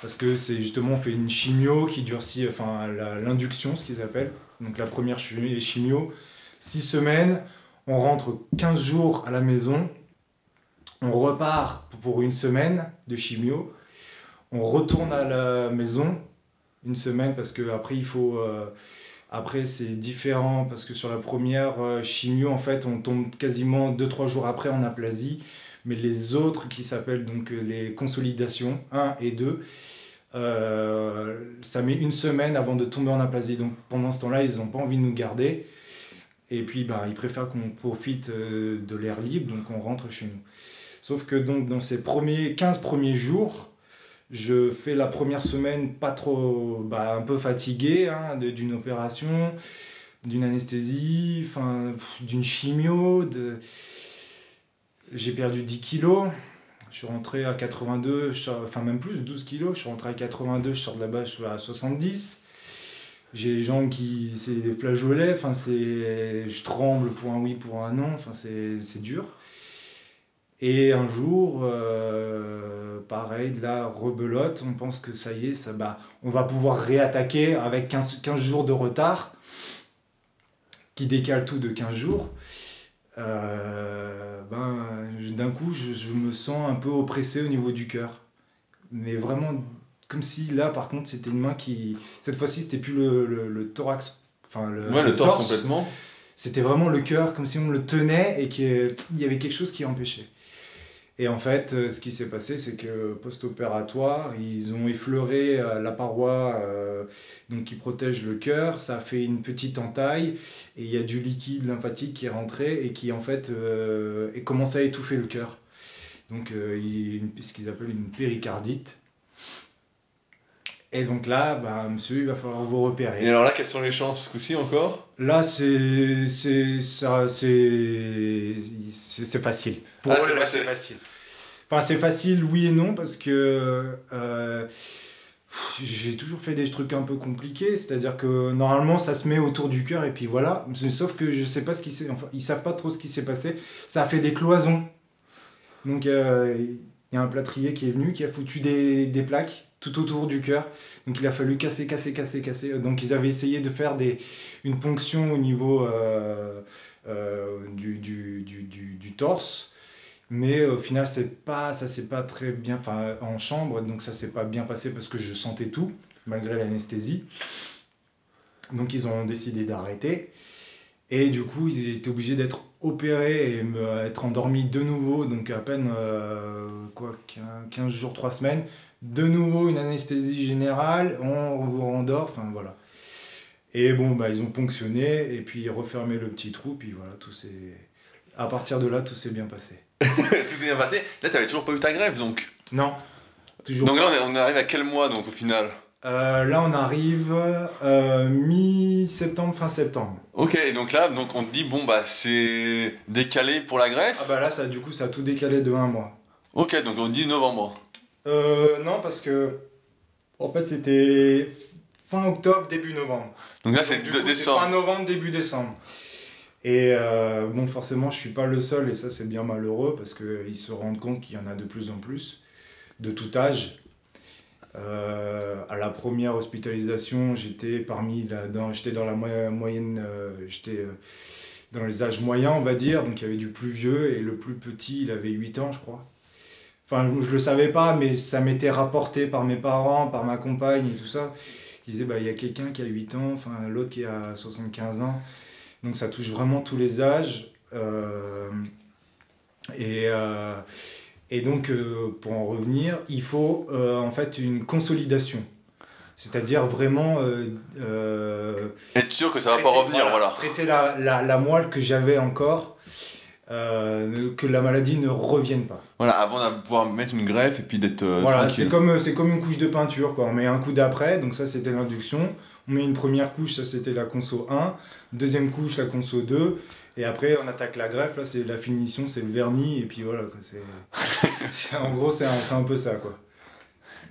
Parce que c'est justement, on fait une chimio qui durcit, enfin l'induction, ce qu'ils appellent. Donc la première chimio, 6 semaines, on rentre 15 jours à la maison, on repart pour une semaine de chimio, on retourne à la maison une semaine parce que après il faut euh, après c'est différent parce que sur la première euh, chimio en fait on tombe quasiment 2-3 jours après en aplasie mais les autres qui s'appellent donc euh, les consolidations 1 et 2 ça met une semaine avant de tomber en aplasie donc pendant ce temps là ils n'ont pas envie de nous garder et puis ben, ils préfèrent qu'on profite de l'air libre donc on rentre chez nous Sauf que donc dans ces premiers 15 premiers jours, je fais la première semaine pas trop, bah, un peu fatigué hein, d'une opération, d'une anesthésie, d'une chimio. De... J'ai perdu 10 kilos. Je suis rentré à 82, enfin même plus, 12 kilos. Je suis rentré à 82, je sors de là-bas, je suis à 70. J'ai les jambes qui. C'est des flageolets, c'est. Je tremble pour un oui, pour un non, c'est dur. Et un jour, euh, pareil, la rebelote, on pense que ça y est, ça, bah, on va pouvoir réattaquer avec 15, 15 jours de retard, qui décale tout de 15 jours. Euh, ben, d'un coup, je, je, me sens un peu oppressé au niveau du cœur. Mais vraiment, comme si là, par contre, c'était une main qui. Cette fois-ci, c'était plus le, le, le, thorax. Enfin, le, ouais, le, torse, complètement. C'était vraiment le cœur, comme si on le tenait et qu'il y avait quelque chose qui empêchait. Et en fait, euh, ce qui s'est passé, c'est que post-opératoire, ils ont effleuré euh, la paroi euh, donc qui protège le cœur. Ça a fait une petite entaille et il y a du liquide lymphatique qui est rentré et qui en fait euh, commencé à étouffer le cœur. Donc, il, ce qu'ils appellent une péricardite. Et donc là, bah, monsieur, il va falloir vous repérer. Et alors là, quelles sont les chances ce coup-ci encore? Là, c'est c'est facile. Pour ah, là, c'est facile. Enfin, c'est facile, oui et non, parce que euh, j'ai toujours fait des trucs un peu compliqués. C'est-à-dire que normalement, ça se met autour du cœur et puis voilà. Sauf que je sais pas ce qui s'est. Enfin, ils savent pas trop ce qui s'est passé. Ça a fait des cloisons. Donc, euh, il y a un plâtrier qui est venu, qui a foutu des, plaques tout autour du cœur. Donc il a fallu casser, casser, casser, casser. Donc ils avaient essayé de faire des, une ponction au niveau euh, euh, du, torse. Mais au final, c'est pas, ça s'est pas très bien, enfin en chambre, donc ça s'est pas bien passé parce que je sentais tout, malgré l'anesthésie. Donc ils ont décidé d'arrêter. Et du coup, ils étaient obligés d'être opérés et me, être endormis de nouveau, donc à peine euh, quoi, 15 jours, 3 semaines. De nouveau une anesthésie générale, on vous rendort, enfin voilà. Et bon, bah, ils ont ponctionné et puis refermé le petit trou, puis voilà, tout s'est. À partir de là, tout s'est bien passé. tout s'est bien passé. Là, tu n'avais toujours pas eu ta grève, donc? Non. Toujours donc là, on arrive à quel mois, donc, au final? Euh, Là, on arrive euh, mi-septembre, fin septembre. Ok, donc là, donc on te dit, bon, bah, c'est décalé pour la greffe Ah bah là, ça, du coup, ça a tout décalé de un mois. Ok, donc on dit novembre. Euh, non, parce que, en fait, c'était fin octobre, début novembre. Donc là, c'est décembre. Fin novembre, début décembre. Et euh, bon, forcément, je suis pas le seul, et ça, c'est bien malheureux, parce qu'ils se rendent compte qu'il y en a de plus en plus, de tout âge. Euh, à la première hospitalisation, j'étais parmi la, dans, j'étais dans la moyenne, euh, j'étais euh, dans les âges moyens, on va dire, donc il y avait du plus vieux, et le plus petit, il avait 8 ans, je crois. Enfin, je le savais pas, mais ça m'était rapporté par mes parents, par ma compagne et tout ça. Ils disaient, bah, il y a quelqu'un qui a 8 ans, enfin, l'autre qui a 75 ans. Donc ça touche vraiment tous les âges. Et, et donc, euh, pour en revenir, il faut en fait une consolidation. C'est-à-dire vraiment... Être sûr que ça va pas revenir, voilà. Traiter la, la, la moelle que j'avais encore euh, que la maladie ne revienne pas. Voilà, avant de pouvoir mettre une greffe et puis d'être euh, Voilà, c'est comme, euh, c'est comme une couche de peinture, quoi. On met un coup d'après, donc ça c'était l'induction. On met une première couche, ça c'était la conso 1. Deuxième couche, la conso 2. Et après, on attaque la greffe, là c'est la finition, c'est le vernis, et puis voilà, C'est, en gros, c'est un, c'est un peu ça, quoi.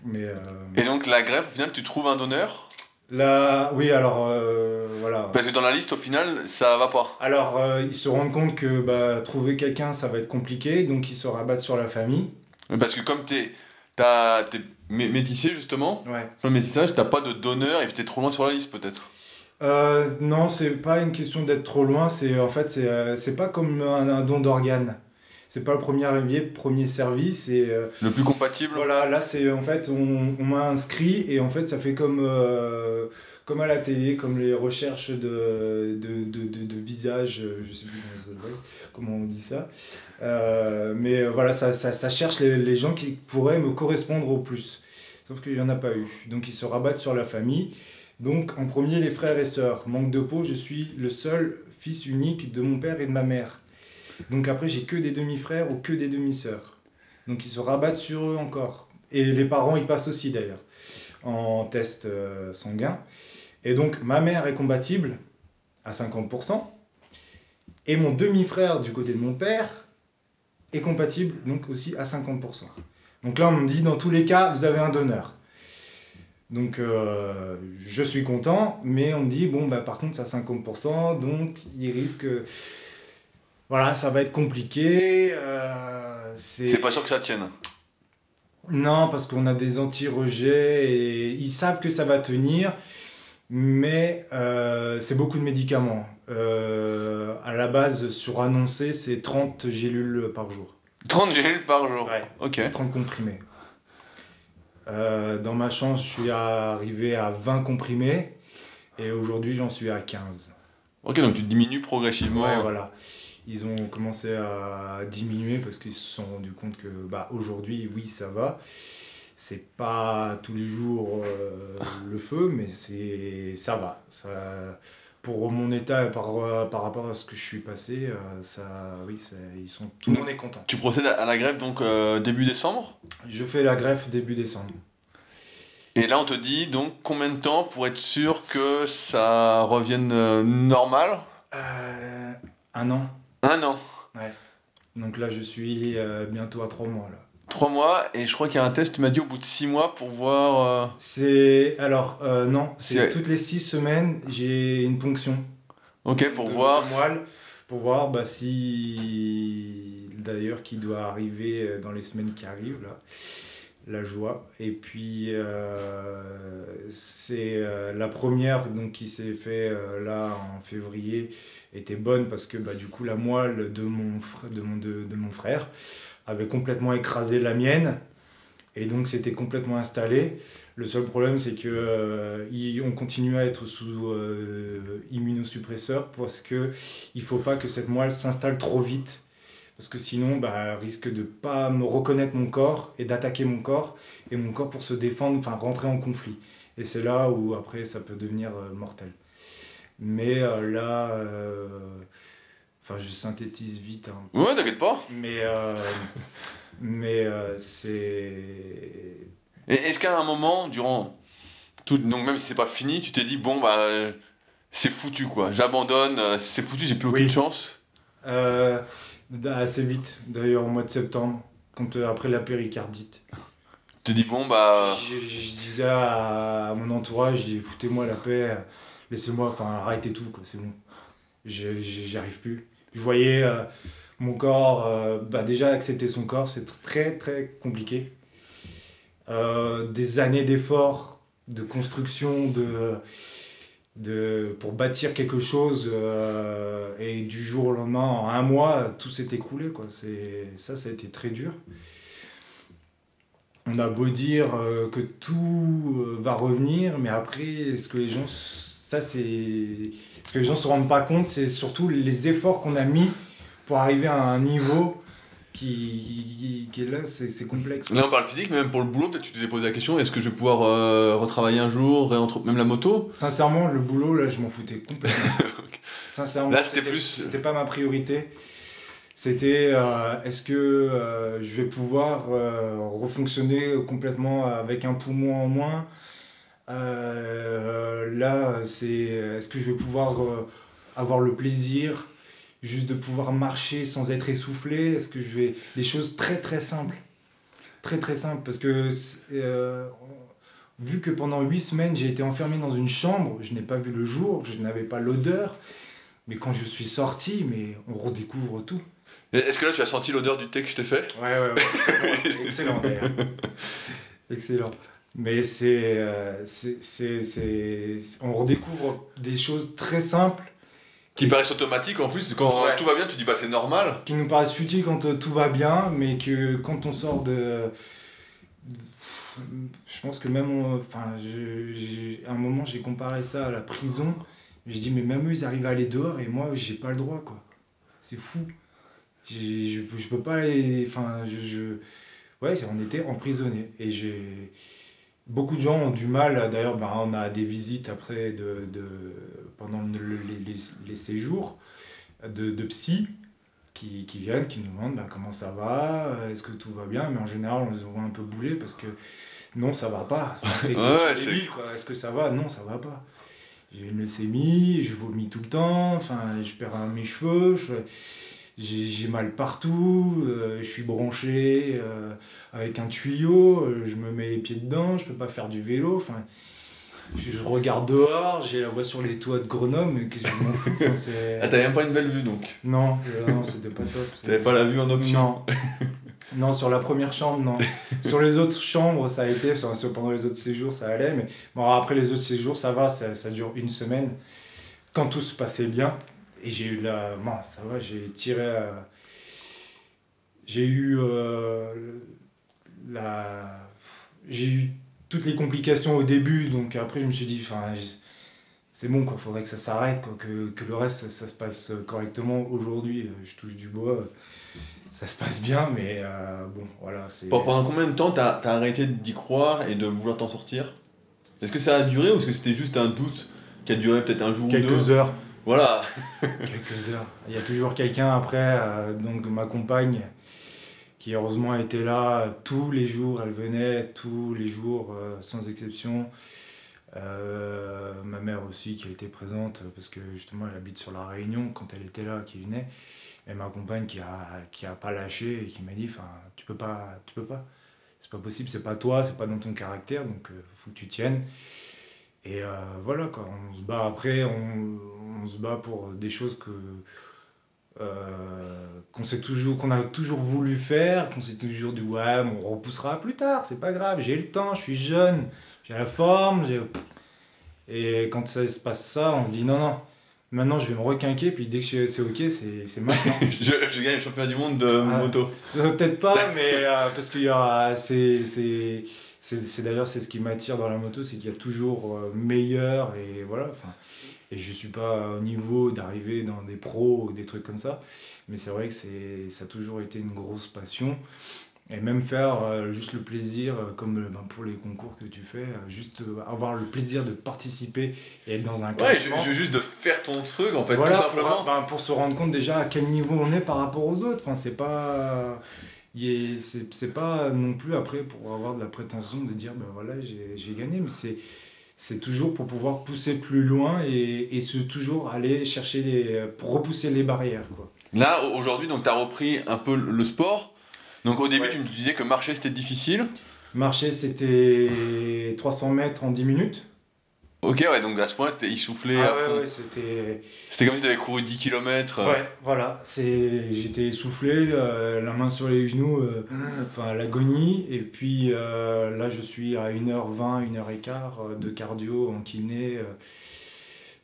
Mais, Et donc la greffe, au final, tu trouves un donneur? Là, oui, alors euh, voilà. Parce que dans la liste, au final, ça va pas. Alors, euh, ils se rendent compte que bah, trouver quelqu'un, ça va être compliqué, donc ils se rabattent sur la famille. Parce que comme tu es métissé, justement, ouais. le métissage, t'as pas de donneur et tu es trop loin sur la liste, peut-être euh, Non, c'est pas une question d'être trop loin, c'est en fait, c'est euh, pas comme un don d'organe c'est pas le premier arrivé, premier service. Et, euh, le plus compatible Voilà, là, c'est en fait, on, on m'a inscrit et en fait, ça fait comme, euh, comme à la télé, comme les recherches de, de, de, de, de visage, je sais plus comment, on dit ça. mais voilà, ça, ça, ça cherche les, les, gens qui pourraient me correspondre au plus. Sauf qu'il n'y en a pas eu. Donc, ils se rabattent sur la famille. Donc, en premier, les frères et sœurs. Manque de peau, je suis le seul fils unique de mon père et de ma mère. Donc après, j'ai que des demi-frères ou que des demi-sœurs. Donc ils se rabattent sur eux encore. Et les parents y passent aussi d'ailleurs, en test euh, sanguin. Et donc ma mère est compatible à 50%. Et mon demi-frère du côté de mon père est compatible donc aussi à 50%. Donc là on me dit dans tous les cas vous avez un donneur. Donc euh, je suis content, mais on me dit bon bah par contre c'est à 50%, donc il risque voilà, ça va être compliqué. Euh, c'est pas sûr que ça tienne. Non, parce qu'on a des anti-rejets et ils savent que ça va tenir, mais euh, c'est beaucoup de médicaments. À la base, sur annoncé, c'est 30 gélules par jour. 30 gélules par jour Ouais. Ok. 30 comprimés. Euh, dans ma chance, je suis arrivé à 20 comprimés et aujourd'hui, j'en suis à 15. Ok, donc tu diminues progressivement. Ouais, voilà. Ils ont commencé à diminuer parce qu'ils se sont rendus compte que bah, aujourd'hui, oui, ça va. C'est pas tous les jours euh, le feu, mais c'est ça va. Ça, pour mon état par, par rapport à ce que je suis passé, euh, ça, oui, ça- ils sont, tout le monde est content. Tu procèdes à la greffe donc euh, début décembre? Je fais la greffe début décembre. Et là, on te dit donc combien de temps pour être sûr que ça revienne euh, normal? Euh, un an. Un an. Donc là, je suis euh, bientôt à trois mois. Là. Trois mois, et je crois qu'il y a un test, tu m'as dit au bout de six mois pour voir. euh, C'est alors euh, non, c'est C'est- toutes les six semaines j'ai une ponction. Ok, pour de- voir. moelle, pour voir bah, si d'ailleurs qui doit arriver euh, dans les semaines qui arrivent là la joie et puis euh, c'est euh, la première donc qui s'est fait euh, là en février était bonne parce que bah, du coup la moelle de mon frère de mon de, de mon frère avait complètement écrasé la mienne et donc c'était complètement installé le seul problème, c'est que euh, il- on continue à être sous euh, immunosuppresseur parce que il faut pas que cette moelle s'installe trop vite. Parce que sinon, bah, elle risque de pas me reconnaître mon corps et d'attaquer mon corps. Et mon corps, pour se défendre, enfin rentrer en conflit. Et c'est là où après, ça peut devenir euh, mortel. Mais là, enfin, je synthétise vite. hein. Ouais, t'inquiète pas. Mais, euh, mais euh, c'est est-ce qu'à un moment, durant. Tout... Donc, même si c'est pas fini, tu t'es dit, bon, bah. C'est foutu quoi, j'abandonne, euh, c'est foutu, j'ai plus aucune Oui. chance. Euh, assez vite, d'ailleurs au mois de septembre, quand, après la péricardite. Tu dis, bon, bah. Je, disais à, mon entourage, je dis, foutez-moi la paix, laissez-moi, enfin arrêtez tout, quoi, c'est bon. Je- je- J'y arrive plus. Je voyais euh, mon corps, euh, bah, déjà accepter son corps, c'est tr- très très compliqué. Euh, des années d'efforts, de construction, de, de, pour bâtir quelque chose, et du jour au lendemain, en un mois, tout s'est écroulé. Quoi. Ça, ça a été très dur. On a beau dire que tout va revenir, mais après, ce que les gens, ça c'est, ce que les gens se rendent pas compte, c'est surtout les efforts qu'on a mis pour arriver à un niveau qui, est là, c'est c'est complexe. Là, on parle physique, mais même pour le boulot, peut-être tu t'es posé la question est-ce que je vais pouvoir euh, retravailler un jour, même la moto? Sincèrement, le boulot, là, je m'en foutais complètement. Sincèrement, Là, c'était plus- C'était pas ma priorité. C'était euh, est-ce que euh, je vais pouvoir refonctionner complètement avec un poumon en moins? Euh, Là, c'est est-ce que je vais pouvoir euh, avoir le plaisir juste de pouvoir marcher sans être essoufflé? Est-ce que je vais. Des choses très très simples. Très très simples. Parce que euh, vu que pendant huit semaines j'ai été enfermé dans une chambre, je n'ai pas vu le jour, je n'avais pas l'odeur. Mais quand je suis sorti, mais on redécouvre tout. Est-ce que là, tu as senti l'odeur du thé que je t'ai fait? Ouais, ouais, ouais. Excellent d'ailleurs. Excellent. Mais c'est, euh, c'est, c'est, c'est- On redécouvre des choses très simples Qui paraissent automatiques en plus, quand Ouais. tout va bien, tu dis, bah c'est normal. qui nous paraissent futiles quand euh, tout va bien, mais que quand on sort de. Je pense que même. on- Enfin, je- j'ai- à un moment, j'ai comparé ça à la prison. Je dis, mais même eux, ils arrivent à aller dehors et moi, j'ai pas le droit, quoi. C'est fou. J'ai- Je, je peux pas aller. Enfin, je, je. Ouais, on était emprisonnés. Et j'ai. Beaucoup de gens ont du mal, d'ailleurs, ben, on a des visites après de, de, pendant le- les, les, séjours de, de psy. qui, qui viennent, qui nous demandent bah, comment ça va, est-ce que tout va bien, mais en général on les envoie un peu bouler parce que non ça va pas. C'est Ouais, débile, quoi. Est-ce que ça va? Non ça va pas. J'ai une leucémie, je vomis tout le temps, enfin je perds mes cheveux, je- j'ai mal partout, euh, je suis branché euh, avec un tuyau, euh, je me mets les pieds dedans, je peux pas faire du vélo, enfin je, je regarde dehors, j'ai la voix sur les toits de Grenoble, mais qu'est-ce que je m'en fous enfin, c'est- Ah, t'avais même pas une belle vue donc. Non, non c'était pas top. T'avais pas la vue en option. non. non, sur la première chambre, non. sur les autres chambres, ça a été. pendant les autres séjours, ça allait. Mais bon, après les autres séjours, ça va. Ça, ça dure une semaine. Quand tout se passait bien. Et j'ai eu la. Bon, ça va, j'ai tiré. euh, j'ai eu. euh, la. J'ai eu toutes les complications au début. Donc après, je me suis dit. Enfin, c'est bon, quoi. Faudrait que ça s'arrête, quoi. Que, que le reste, ça, ça se passe correctement. Aujourd'hui, euh, je touche du bois ça se passe bien, mais euh, bon, voilà, Pendant combien de temps t'as as arrêté d'y croire et de vouloir t'en sortir? Est-ce que ça a duré ou est-ce que c'était juste un doute qui a duré peut-être un jour ou deux? Quelques heures, Voilà. quelques heures. Il y a toujours quelqu'un après, euh, donc ma compagne, qui heureusement était là tous les jours, elle venait tous les jours, euh, sans exception. Euh, ma mère aussi qui a été présente, parce que justement elle habite sur la Réunion, quand elle était là, qui venait. Et ma compagne qui a, pas lâché et qui m'a dit, tu peux pas, tu peux pas. C'est pas possible, c'est pas toi, c'est pas dans ton caractère, donc faut que tu tiennes. Et euh, voilà quoi, on se bat après, on, on se bat pour des choses que euh, qu'on sait toujours, qu'on a toujours voulu faire, qu'on s'est toujours dit ouais, on repoussera plus tard, c'est pas grave, j'ai le temps, je suis jeune, j'ai la forme, j'ai... Et quand ça se passe ça, on se dit non, non, maintenant je vais me requinquer, puis dès que c'est ok, c'est c'est maintenant. je, je gagne le championnat du monde de Ah. moto. Euh, Peut-être pas, mais euh, parce qu'il y aura. C'est, c'est, d'ailleurs c'est ce qui m'attire dans la moto, c'est qu'il y a toujours euh, meilleur et voilà. Enfin, et je suis pas au niveau d'arriver dans des pros ou des trucs comme ça, mais c'est vrai que c'est, ça a toujours été une grosse passion. Et même faire euh, juste le plaisir, euh, comme ben, pour les concours que tu fais, juste avoir le plaisir de participer et être dans un Ouais, classement. je, je- juste de faire ton truc en fait, Voilà, tout simplement. Pour, ben, pour se rendre compte déjà à quel niveau on est par rapport aux autres. Enfin, c'est pas. C'est pas non plus après pour avoir de la prétention de dire ben voilà, j'ai gagné, mais c'est. C'est toujours pour pouvoir pousser plus loin et, et se toujours aller chercher les. pour repousser les barrières. Quoi. Là, au- aujourd'hui, donc t'as repris un peu le le sport. Donc au début, Ouais. tu me disais que marcher c'était difficile. Marcher, c'était 300 mètres en 10 minutes. Ok, ouais, donc à ce point, t'étais essoufflé à Ah fond. ouais, ouais, c'était. C'était comme si t'avais couru 10 km. Ouais, voilà, c'est j'étais essoufflé, euh, la main sur les genoux, euh, enfin l'agonie, et puis euh, là je suis à 1h20, 1h15 euh, de cardio en kiné, euh,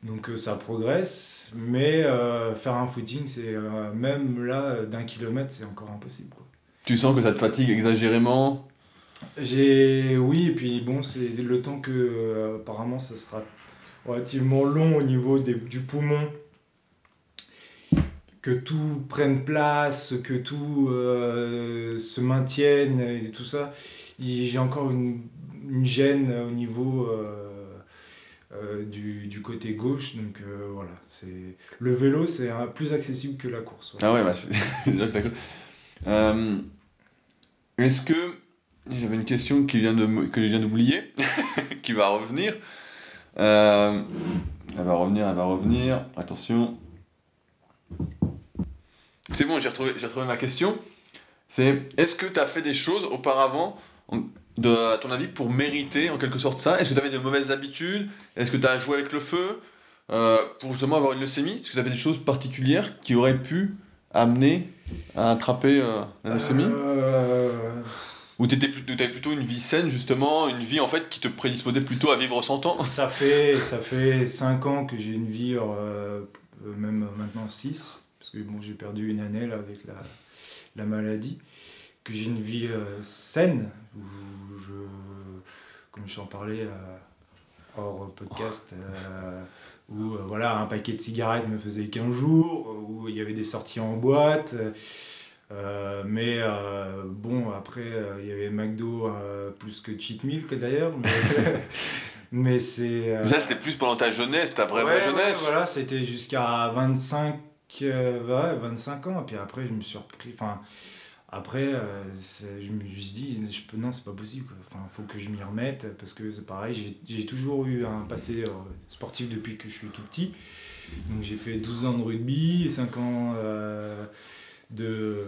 donc euh, ça progresse, mais euh, faire un footing, c'est euh, même là d'un kilomètre, c'est encore impossible. Quoi. Tu sens que ça te fatigue exagérément? J'ai, oui, et puis bon, c'est le temps que euh, apparemment ça sera relativement long au niveau des, du poumon, que tout prenne place, que tout euh, se maintienne et tout ça. J'ai encore une, une gêne au niveau euh, du, du côté gauche, donc voilà. C'est le vélo, c'est plus accessible que la course. Ah ouais, bah, Est-ce que. J'avais une question qui vient de, que je viens d'oublier, qui va revenir. Euh, elle va revenir, elle va revenir. Attention. C'est bon, j'ai retrouvé, j'ai retrouvé ma question. C'est est-ce que tu as fait des choses auparavant, de, à ton avis, pour mériter en quelque sorte ça? Est-ce que tu avais de mauvaises habitudes? Est-ce que tu as joué avec le feu euh, pour justement avoir une leucémie? Est-ce que tu avais des choses particulières qui auraient pu amener à attraper euh, la leucémie? Ou tu avais plutôt une vie saine, justement, une vie en fait qui te prédisposait plutôt à vivre 100 ans Ça fait, ça fait 5 ans que j'ai une vie, euh, euh, même maintenant 6, parce que bon, j'ai perdu une année là, avec la, la maladie, que j'ai une vie euh, saine, où je, comme je t'en parlais euh, hors podcast, où voilà, un paquet de cigarettes me faisait 15 jours, où il y avait des sorties en boîte. Euh, mais euh, bon, après, euh, il y avait McDo euh, plus que Cheat Meal que d'ailleurs. Mais, mais c'est. euh, Ça, c'était plus pendant ta jeunesse, ta vraie, ouais, vraie ouais, jeunesse. voilà, c'était jusqu'à 25, jusqu'à 25 ans. Et puis après, je me suis repris. Enfin, après, euh, je me suis dit, je peux, non, c'est pas possible. Enfin, faut que je m'y remette parce que c'est pareil. J'ai toujours eu un passé euh, sportif depuis que je suis tout petit. Donc j'ai fait 12 ans de rugby, 5 ans euh,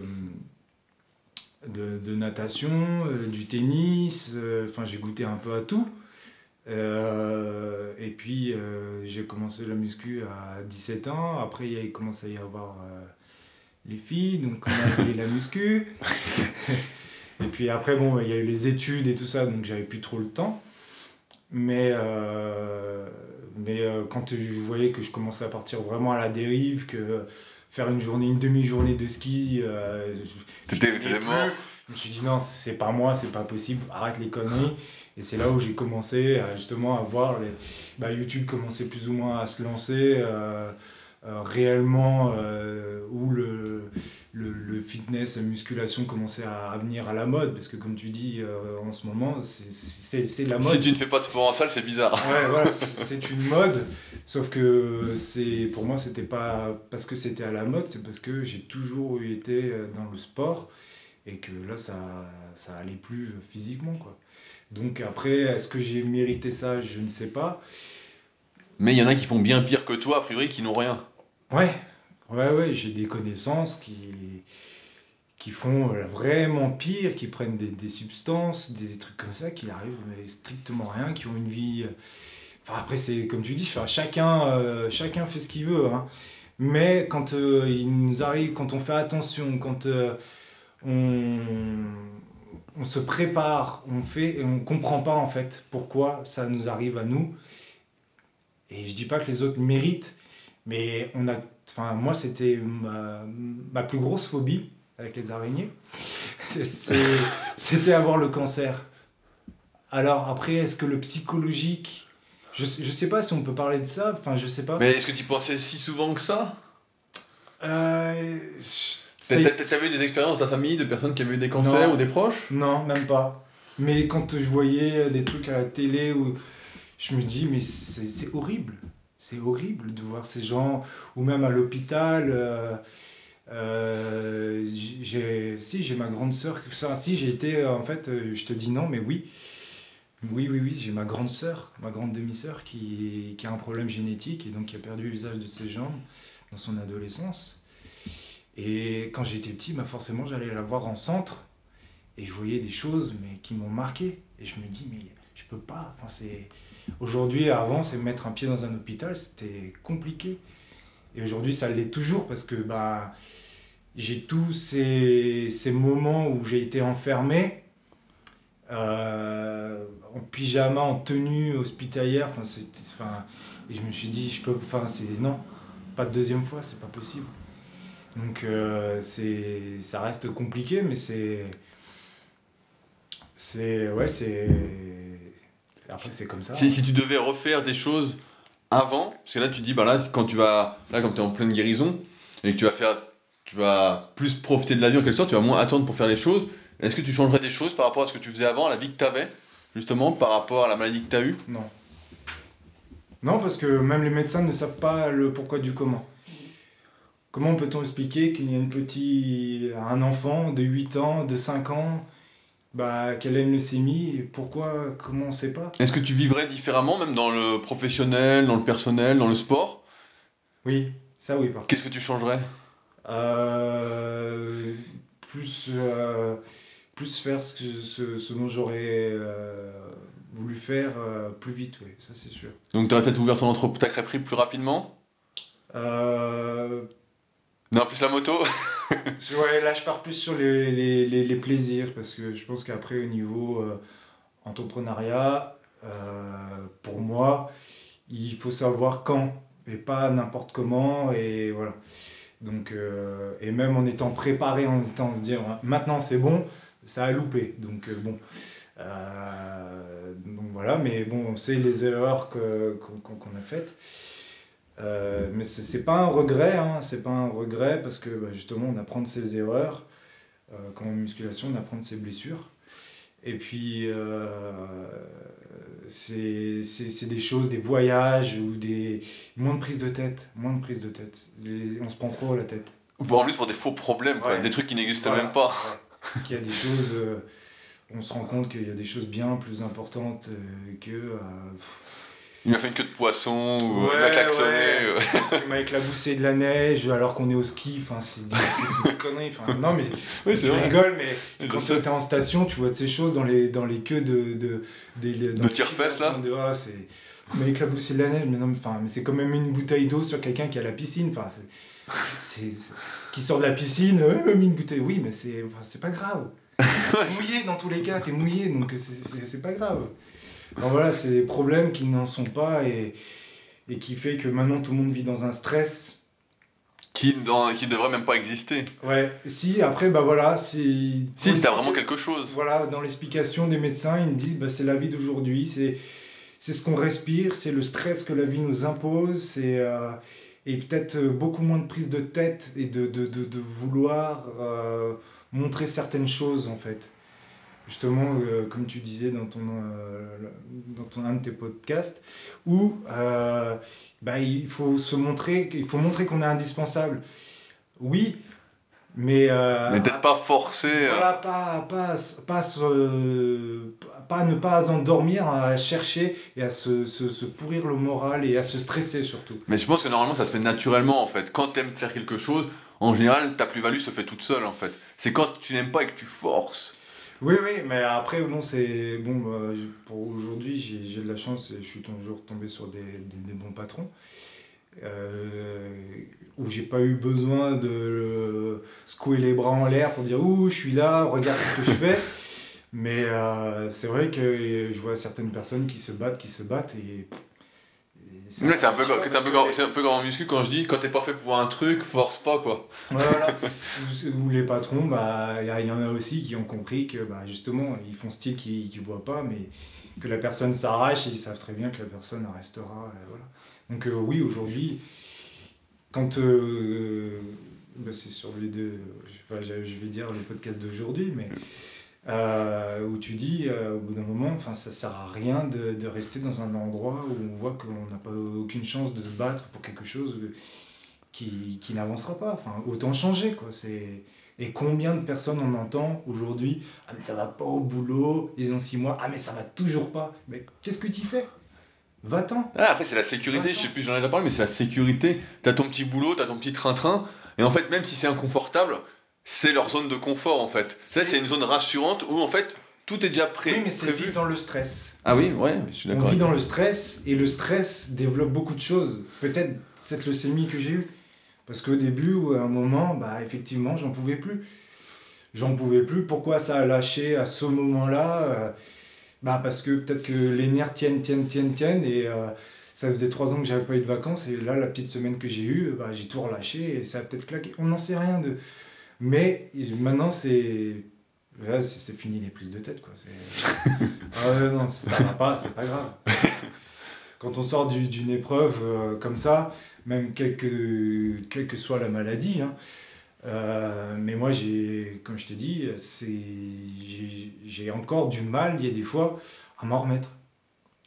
de, de, natation, du tennis. Enfin, j'ai goûté un peu à tout. et puis j'ai commencé la muscu à 17 ans. Après, il a commencé à y avoir les filles, donc on a fait la muscu. et puis après, bon, il y a eu les études et tout ça, donc j'avais plus trop le temps. Mais, euh, mais euh, quand je voyais que je commençais à partir vraiment à la dérive, que faire une journée, une demi-journée de ski, euh, je, je, me suis dit non, c'est pas moi, c'est pas possible, arrête les conneries. Et c'est là où j'ai commencé à, justement à voir les, bah, YouTube commençait plus ou moins à se lancer. Euh, réellement euh, où le, le, le, fitness, la musculation commençait à, venir à la mode, parce que comme tu dis euh, en ce moment, c'est la mode. Si tu ne fais pas de sport en salle, c'est bizarre. Ouais, voilà, c'est une mode, sauf que pour moi, c'était pas parce que c'était à la mode, c'est parce que j'ai toujours été dans le sport et que là, ça, ça allait plus physiquement, quoi. Donc après, est-ce que j'ai mérité ça? Je ne sais pas. Mais il y en a qui font bien pire que toi, a priori, qui n'ont rien. Ouais, ouais, ouais, j'ai des connaissances qui, qui font euh, vraiment pire, qui prennent des, des substances, des, trucs comme ça, qui arrivent mais strictement rien, qui ont une vie. Euh, enfin, après, c'est comme tu dis, chacun, euh, chacun fait ce qu'il veut. Hein. Mais quand il nous arrive, quand on fait attention, quand on, on se prépare, on fait et on comprend pas en fait pourquoi ça nous arrive à nous. Et je dis pas que les autres méritent, mais on a, enfin, moi, c'était ma, ma, plus grosse phobie avec les araignées. c'était avoir le cancer. Alors après, est-ce que le psychologique... Je, je sais pas si on peut parler de ça, enfin je sais pas. Mais est-ce que tu pensais si souvent que ça? Euh, T'as eu des expériences de la famille, de personnes qui avaient eu des cancers ou des proches? Non, même pas. Mais quand je voyais des trucs à la télé, où je me dis, mais c'est horrible c'est horrible de voir ces gens, ou même à l'hôpital. Euh, euh, j'ai, si, j'ai ma grande sœur. Si, j'ai été, en fait, euh, je te dis non, mais oui. Oui, oui, oui, j'ai ma grande sœur, ma grande demi-sœur qui, qui a un problème génétique et donc qui a perdu l'usage de ses jambes dans son adolescence. Et quand j'étais petit, bah forcément, j'allais la voir en centre et je voyais des choses mais qui m'ont marqué. Et je me dis, mais je peux pas. Enfin, c'est Aujourd'hui, avant, c'est mettre un pied dans un hôpital, c'était compliqué. Et aujourd'hui, ça l'est toujours parce que bah, j'ai tous ces, ces, moments où j'ai été enfermé, euh, en pyjama, en tenue hospitalière. Et je me suis dit, je peux, enfin, c'est non, pas de deuxième fois, c'est pas possible. Donc, euh, ça reste compliqué, mais c'est. C'est. Ouais, c'est après, c'est comme ça. Si, si, tu devais refaire des choses avant, parce que là, tu dis, bah là, quand tu vas, là, quand tu es en pleine guérison, et que tu vas faire, tu vas plus profiter de la vie en quelque sorte, tu vas moins attendre pour faire les choses, est-ce que tu changerais des choses par rapport à ce que tu faisais avant, à la vie que tu avais, justement, par rapport à la maladie que tu as eue? Non. Non, parce que même les médecins ne savent pas le pourquoi du comment. Comment peut-on expliquer qu'il y a une petite, un enfant de 8 ans, de 5 ans, bah, qu'elle a une leucémie et pourquoi, comment on sait pas. Est-ce que tu vivrais différemment, même dans le professionnel, dans le personnel, dans le sport? Oui, ça oui. Qu'est-ce que tu changerais? Euh, plus, euh, plus faire ce, ce, ce dont j'aurais euh, voulu faire plus vite, oui, ça c'est sûr. Donc tu aurais peut-être ouvert ton entreprise, ta crêperie plus rapidement? Non, plus la moto Ouais, là je pars plus sur les, plaisirs parce que je pense qu'après au niveau euh, entrepreneuriat, euh, pour moi, il faut savoir quand et pas n'importe comment et voilà. Donc, euh, et même en étant préparé, en étant se dire maintenant c'est bon, ça a loupé. Donc bon. donc voilà, mais bon, on sait les erreurs qu'on a faites. Euh, mais c'est pas un regret, hein, c'est pas un regret parce que bah, justement on apprend de ses erreurs. Euh, quand en musculation, on apprend de ses blessures. Et puis, c'est des choses, des voyages ou des. moins de prise de tête. Moins de prise de tête. on se prend trop la tête. Ou en plus pour des faux problèmes, des trucs qui n'existent même pas. Qu'il y a des choses. Euh, on se rend compte qu'il y a des choses bien plus importantes euh, que. Euh, il m'a fait une queue de poisson, ou il m'a klaxonné. il m'a éclaboussé de la neige alors qu'on est au ski, enfin c'est des conneries. Enfin, non mais oui, tu rigoles, mais quand tu es en station, tu vois ces choses dans les, dans les queues de... De, de, de tire-fesses là de, ah, Il m'a éclaboussé de la neige, mais non, mais c'est quand même une bouteille d'eau sur quelqu'un qui a la piscine. Enfin, c'est qui sort de la piscine, euh, une bouteille. Oui, mais c'est enfin, pas grave. t'es mouillé dans tous les cas, t'es mouillé, donc c'est pas grave. Donc voilà, c'est des problèmes qui n'en sont pas et, et qui fait que maintenant tout le monde vit dans un stress. Qui, dans, qui devrait même pas exister. Ouais, si, après, bah voilà, si. Si, c'est vraiment quelque chose. Voilà, dans l'explication des médecins, ils me disent, bah, c'est la vie d'aujourd'hui, c'est c'est ce qu'on respire, c'est le stress que la vie nous impose, c'est. Euh, et peut-être euh, beaucoup moins de prise de tête et de, de, de, de vouloir euh, montrer certaines choses en fait. Justement, euh, comme tu disais dans, ton, dans ton, un de tes podcasts, où bah, il faut se montrer, il faut montrer qu'on est indispensable. Oui, mais, mais peut-être pas forcer. Voilà, pas, pas, pas, pas ne pas endormir, à chercher et à se, se, se, pourrir le moral et à se stresser surtout. Mais je pense que normalement ça se fait naturellement en fait. Quand tu aimes faire quelque chose, en général ta plus-value se fait toute seule en fait. C'est quand tu n'aimes pas et que tu forces. Oui, oui, mais après, bon, c'est. Bon, bah, pour aujourd'hui, j'ai de la chance et je suis toujours tombé sur des, des, bons patrons. Euh, où j'ai pas eu besoin de secouer les bras en l'air pour dire Ouh, je suis là, regarde ce que je fais. Mais euh, c'est vrai que je vois certaines personnes qui se battent, qui se battent et. C'est un, peu, un, peu, un peu comme en muscu quand je dis quand t'es pas fait pour un truc, force pas quoi. Voilà. ou, les patrons, bah il y, en a aussi qui ont compris que bah, justement ils font style qu'ils ne voient pas, mais que la personne s'arrache et ils savent très bien que la personne restera. voilà. Donc euh, oui, aujourd'hui, quand. Euh, bah, c'est sur les deux. je vais dire le podcast d'aujourd'hui, mais. Euh, où tu dis euh, au bout d'un moment, ça sert à rien de, de, rester dans un endroit où on voit qu'on n'a pas aucune chance de se battre pour quelque chose qui, qui n'avancera pas. Enfin, autant changer quoi. C'est et combien de personnes on entend aujourd'hui Ah mais ça va pas au boulot, ils ont six mois, ah mais ça va toujours pas. Mais qu'est-ce que tu fais? Va-t'en. Ah, après c'est la sécurité, je sais plus, j'en ai déjà parlé, mais c'est la sécurité. T'as ton petit boulot, t'as ton petit train-train, et en fait même si c'est inconfortable, c'est leur zone de confort en fait. Ça, c'est une zone rassurante où en fait tout est déjà prêt. Oui, mais c'est vivre dans le stress. Ah oui, ouais, je suis d'accord. On vit dans le stress et le stress développe beaucoup de choses. Peut-être cette leucémie que j'ai eue. Parce qu'au début, ou à un moment, bah effectivement, j'en pouvais plus. J'en pouvais plus. Pourquoi ça a lâché à ce moment-là euh, Bah parce que peut-être que les nerfs tiennent, tiennent, tiennent, tiennent et euh, ça faisait trois ans que j'avais pas eu de vacances et là, la petite semaine que j'ai eue, bah, j'ai tout relâché et ça a peut-être claqué. On n'en sait rien de mais maintenant, c'est. c'est fini les prises de tête, quoi. ah non, ça va pas, c'est pas grave. Quand on sort d'une épreuve euh, comme ça, même quelle que, quelle que soit la maladie, hein, euh, mais moi, j'ai, comme je te dis, j'ai encore du mal, il y a des fois, à m'en remettre.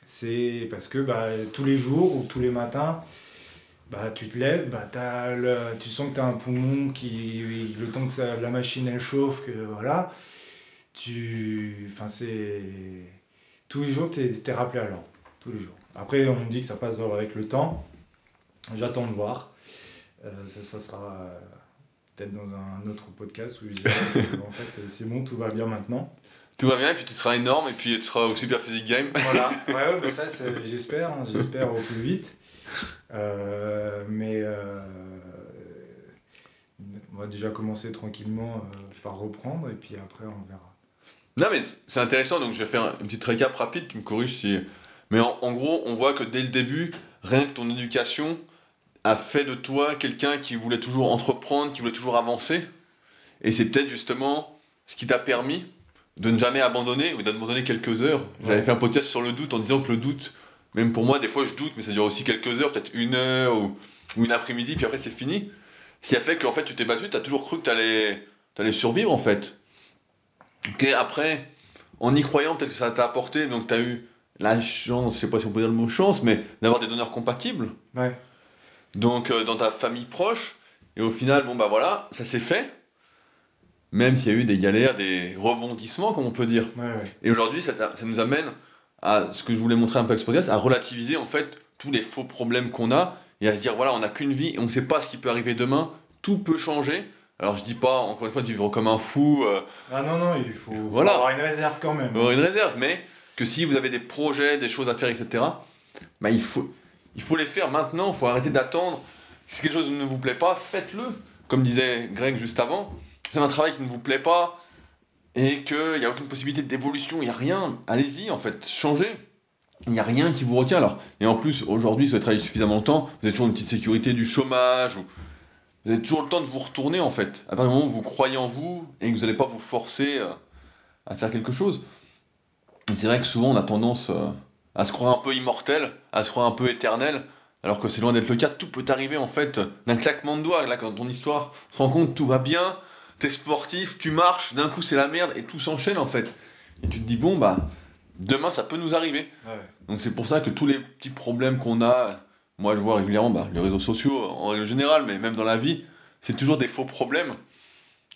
C'est parce que bah, tous les jours ou tous les matins, bah, tu te lèves, bah, as le, tu sens que tu as un poumon qui, le temps que ça, la machine elle chauffe, que voilà, tu, enfin c'est, tous les jours tu es, rappelé à l'ordre, tous les jours. Après on me dit que ça passe avec le temps, j'attends de voir, euh, ça, ça, sera euh, peut-être dans un autre podcast où je dirai en fait c'est bon, tout va bien maintenant. Tout va bien et puis tu seras énorme et puis tu seras au Super Physique Game. Voilà, ouais, ouais ça j'espère, hein, j'espère au plus vite. Euh, mais euh, on va déjà commencer tranquillement euh, par reprendre et puis après on verra. Non mais c'est intéressant, donc je vais faire une petite récap rapide, tu me corriges si... Mais en, gros, on voit que dès le début, rien que ton éducation a fait de toi quelqu'un qui voulait toujours entreprendre, qui voulait toujours avancer. Et c'est peut-être justement ce qui t'a permis de ne jamais abandonner ou d'abandonner quelques heures. J'avais fait un podcast sur le doute en disant que le doute, même pour moi, des fois je doute, mais ça dure aussi quelques heures, peut-être une heure ou, une après-midi, puis après c'est fini. Ce qui a fait qu'en fait tu t'es battu, tu as toujours cru que tu allais, allais survivre en fait. Ok, après, en y croyant, peut-être que ça t'a apporté, donc tu as eu la chance, je sais pas si on peut dire le mot chance, mais d'avoir des donneurs compatibles. Ouais. Donc euh, dans ta famille proche, et au final, bon bah voilà, ça s'est fait. Même s'il y a eu des galères, des rebondissements, comme on peut dire. Ouais, ouais. Et aujourd'hui, ça, ça nous amène à ce que je voulais montrer un peu avec ce podcast, à relativiser en fait tous les faux problèmes qu'on a et à se dire voilà, on n'a qu'une vie et on ne sait pas ce qui peut arriver demain, tout peut changer. Alors je dis pas encore une fois de vivre comme un fou, euh, Ah non, non, il faut, faut Voilà. avoir une réserve quand même. avoir une réserve, mais que si vous avez des projets, des choses à faire, etc., bah, il, faut, il faut les faire maintenant, il faut arrêter d'attendre. Si quelque chose ne vous plaît pas, faites-le. Comme disait Greg juste avant, c'est un travail qui ne vous plaît pas et qu'il n'y a aucune possibilité d'évolution, il n'y a rien, allez-y en fait, changez. Il n'y a rien qui vous retient alors. Et en plus, aujourd'hui, si vous avez travaillé suffisamment longtemps, vous avez toujours une petite sécurité du chômage, ou vous avez toujours le temps de vous retourner en fait. À partir du moment où vous croyez en vous et que vous n'allez pas vous forcer euh, à faire quelque chose. C'est vrai que souvent on a tendance euh, à se croire un peu immortel, à se croire un peu éternel, alors que c'est loin d'être le cas. Tout peut arriver en fait d'un claquement de doigts. Là, quand ton histoire se rend compte, tout va bien, t'es sportif, tu marches, d'un coup c'est la merde et tout s'enchaîne en fait. Et tu te dis, bon bah, demain ça peut nous arriver. Ouais. Donc c'est pour ça que tous les petits problèmes qu'on a, moi je vois régulièrement bah, les réseaux sociaux en règle générale, mais même dans la vie, c'est toujours des faux problèmes.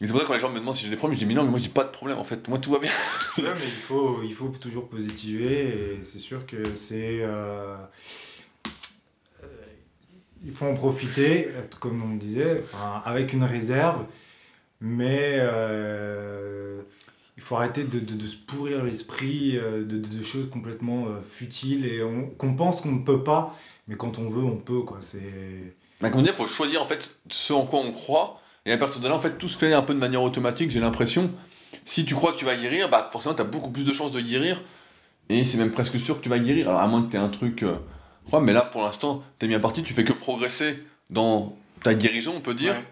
Et c'est pour ça que quand les gens me demandent si j'ai des problèmes, je dis mais non, mais moi j'ai pas de problème en fait, moi tout va bien. Ouais, mais il faut, il faut toujours positiver et c'est sûr que c'est. euh, euh, il faut en profiter, comme on disait, avec une réserve, mais euh, il faut arrêter de, de- de se pourrir l'esprit euh, de, de- choses complètement euh, futiles et on- qu'on pense qu'on ne peut pas, mais quand on veut, on peut. Quoi. C'est... Bah, comment dire, il faut choisir en fait ce en quoi on croit, et à partir de là, en fait, tout se fait un peu de manière automatique, j'ai l'impression. Si tu crois que tu vas guérir, bah forcément, tu as beaucoup plus de chances de guérir, et c'est même presque sûr que tu vas guérir. Alors, à moins que tu aies un truc. Euh, mais là, pour l'instant, tu es bien parti, tu fais que progresser dans ta guérison, on peut dire. Ouais.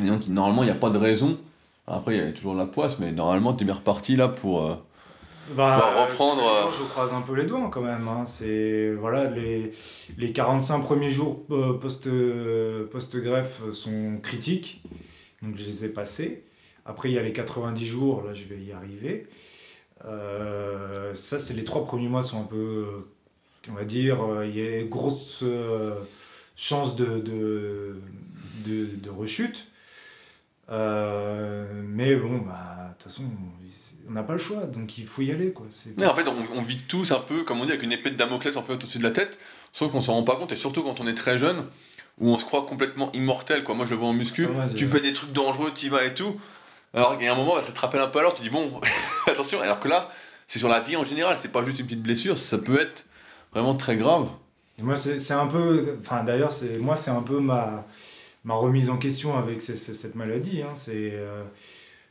Normalement, il n'y a pas de raison. Après, il y a toujours la poisse, mais normalement, tu es bien reparti là pour. euh, Bah, reprendre, euh, jours, je croise un peu les doigts quand même. hein. C'est voilà les, les 45 premiers jours euh, post euh, post-greffe sont critiques, donc je les ai passés. Après il y a les 90 jours, là je vais y arriver. Ça c'est les trois premiers mois sont un peu, on va dire, il y a une grosse chance de, de, de, de rechute. Euh, mais bon, bah, de toute façon, on n'a pas le choix, donc il faut y aller. Quoi. Mais en fait, on, on vit tous un peu, comme on dit, avec une épée de Damoclès en fait au-dessus de la tête, sauf qu'on s'en rend pas compte, et surtout quand on est très jeune, où on se croit complètement immortel, quoi. Moi, je le vois en muscu, Ah ouais, tu fais des trucs dangereux, t'y vas et tout. Alors, il y a un moment, bah, ça te rappelle un peu alors, tu dis, bon, attention, alors que là, c'est sur la vie en général, c'est pas juste une petite blessure, ça peut être vraiment très grave. Et moi, c'est un peu. Enfin, d'ailleurs, moi, c'est un peu ma, ma remise en question avec ce- ce- cette maladie. hein. C'est euh,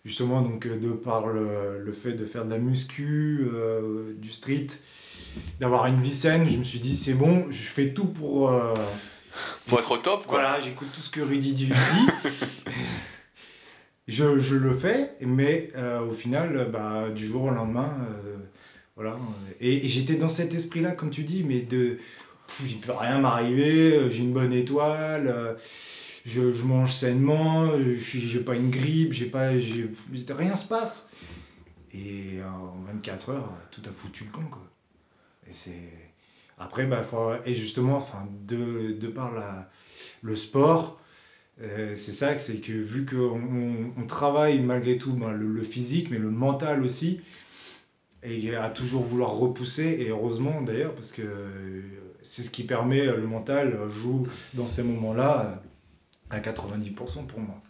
justement donc euh, de par le, le fait de faire de la muscu, euh, du street, d'avoir une vie saine. Je me suis dit, c'est bon, je fais tout pour. euh, Pour être au top, quoi. Voilà, j'écoute tout ce que Rudy dit. dit. je, je le fais, mais euh, au final, bah, du jour au lendemain, voilà. Et, et j'étais dans cet esprit-là, comme tu dis, mais de. pff, Il peut rien m'arriver, j'ai une bonne étoile, je, je mange sainement, euh, je j'ai pas une grippe, j'ai pas, rien se passe. Et en 24 heures, tout a foutu le camp, quoi. Et c'est. Après, bah, faut- et justement, de, de par la, le sport, euh, c'est ça, c'est que vu qu'on on, travaille malgré tout ben, le, physique, mais le mental aussi, et à toujours vouloir repousser, et heureusement d'ailleurs, parce que euh, c'est ce qui permet, le mental joue dans ces moments-là à 90% pour moi.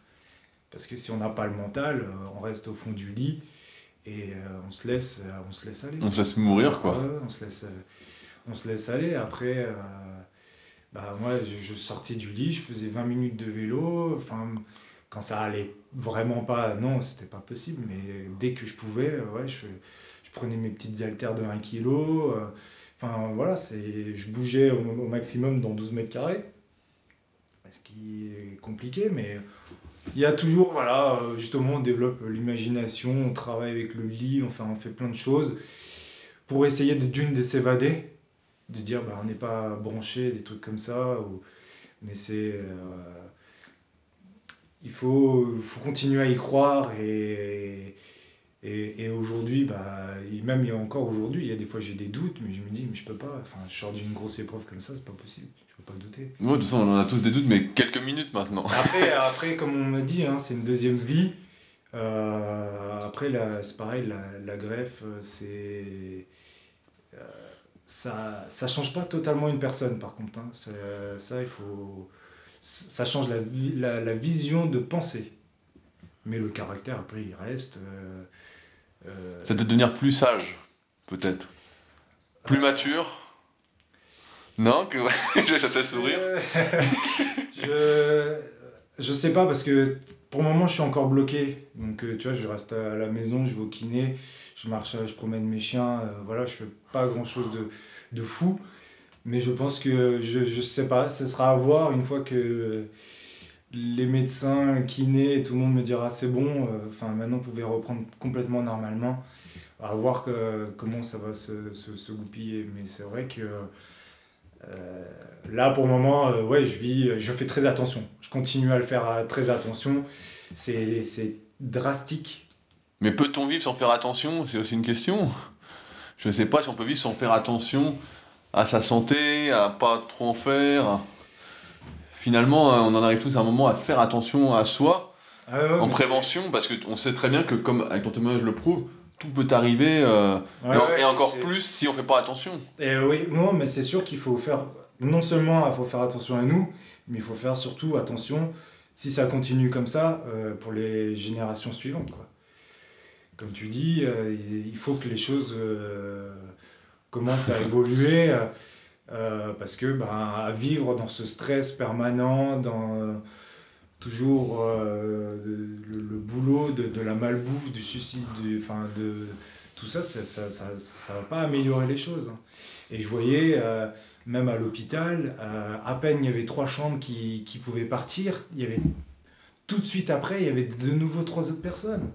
Parce que si on n'a pas le mental, euh, on reste au fond du lit et euh, on, se laisse, euh, on se laisse aller. On se laisse mourir, quoi. Ouais, on, se laisse, on se laisse aller. Après, euh, bah, moi, je, je sortais du lit, je faisais 20 minutes de vélo. Enfin, quand ça allait vraiment pas, non, c'était pas possible. Mais dès que je pouvais, ouais, je, je prenais mes petites haltères de 1 kg. euh, Enfin, voilà, c'est, je bougeais au, au maximum dans 12 mètres carrés. Ce qui est compliqué, mais il y a toujours, voilà, euh, justement, on développe l'imagination, on travaille avec le lit, enfin, on fait plein de choses pour essayer d'une de s'évader, de dire bah, on n'est pas branché, des trucs comme ça, ou, mais c'est. euh, il faut, faut continuer à y croire et, Et, aujourd'hui, bah, même il y a encore aujourd'hui, il y a des fois j'ai des doutes, mais je me dis, mais je peux pas. Enfin, je sors d'une grosse épreuve comme ça, c'est pas possible. Pas douter. Ouais, de toute façon, on en a tous des doutes, mais quelques minutes maintenant. Après, après comme on m'a dit, hein, c'est une deuxième vie. Euh, après, c'est pareil, la, la greffe, euh, c'est. euh, ça, ça change pas totalement une personne, par contre. hein. C'est- ça, il faut. Ça change la, la, la vision de pensée. Mais le caractère, après, il reste. euh, euh, Ça te devenir plus sage, peut-être. Plus mature. Non que... Ça fait sourire. Je, je sais pas parce que pour le moment je suis encore bloqué. Donc euh, tu vois, je reste à la maison, je vais au kiné, je marche, je promène mes chiens, euh, voilà, je fais pas grand chose de, de fou. Mais je pense que je, je sais pas, ce sera à voir une fois que les médecins, le kiné, tout le monde me dira c'est bon, euh, enfin maintenant vous pouvez reprendre complètement normalement. À voir que, comment ça va se, se goupiller. Mais c'est vrai que euh, là, pour le moment, euh, ouais, je vis, je fais très attention. Je continue à le faire euh, très attention. C'est c'est drastique. Mais peut-on vivre sans faire attention? C'est aussi une question. Je ne sais pas si on peut vivre sans faire attention à sa santé, à pas trop en faire. Finalement, hein, on en arrive tous à un moment à faire attention à soi, Ah ouais, en prévention, parce qu'on sait très bien que, comme avec ton témoignage le prouve, tout peut arriver, euh, et, ouais, encore plus si on fait pas attention. Et oui, non, mais c'est sûr qu'il faut faire. Non seulement il faut faire attention à nous, mais il faut faire surtout attention si ça continue comme ça euh, pour les générations suivantes. Quoi. Comme tu dis, euh, il faut que les choses euh, commencent à évoluer euh, euh, parce que ben, à vivre dans ce stress permanent, dans euh, toujours euh, le, boulot, de, la malbouffe, du suicide, enfin, de, tout ça, ça ça, ça, ça va pas améliorer les choses. hein. Et je voyais, euh, même à l'hôpital, euh, à peine il y avait trois chambres qui, pouvaient partir, il y avait tout de suite après, il y avait de nouveau trois autres personnes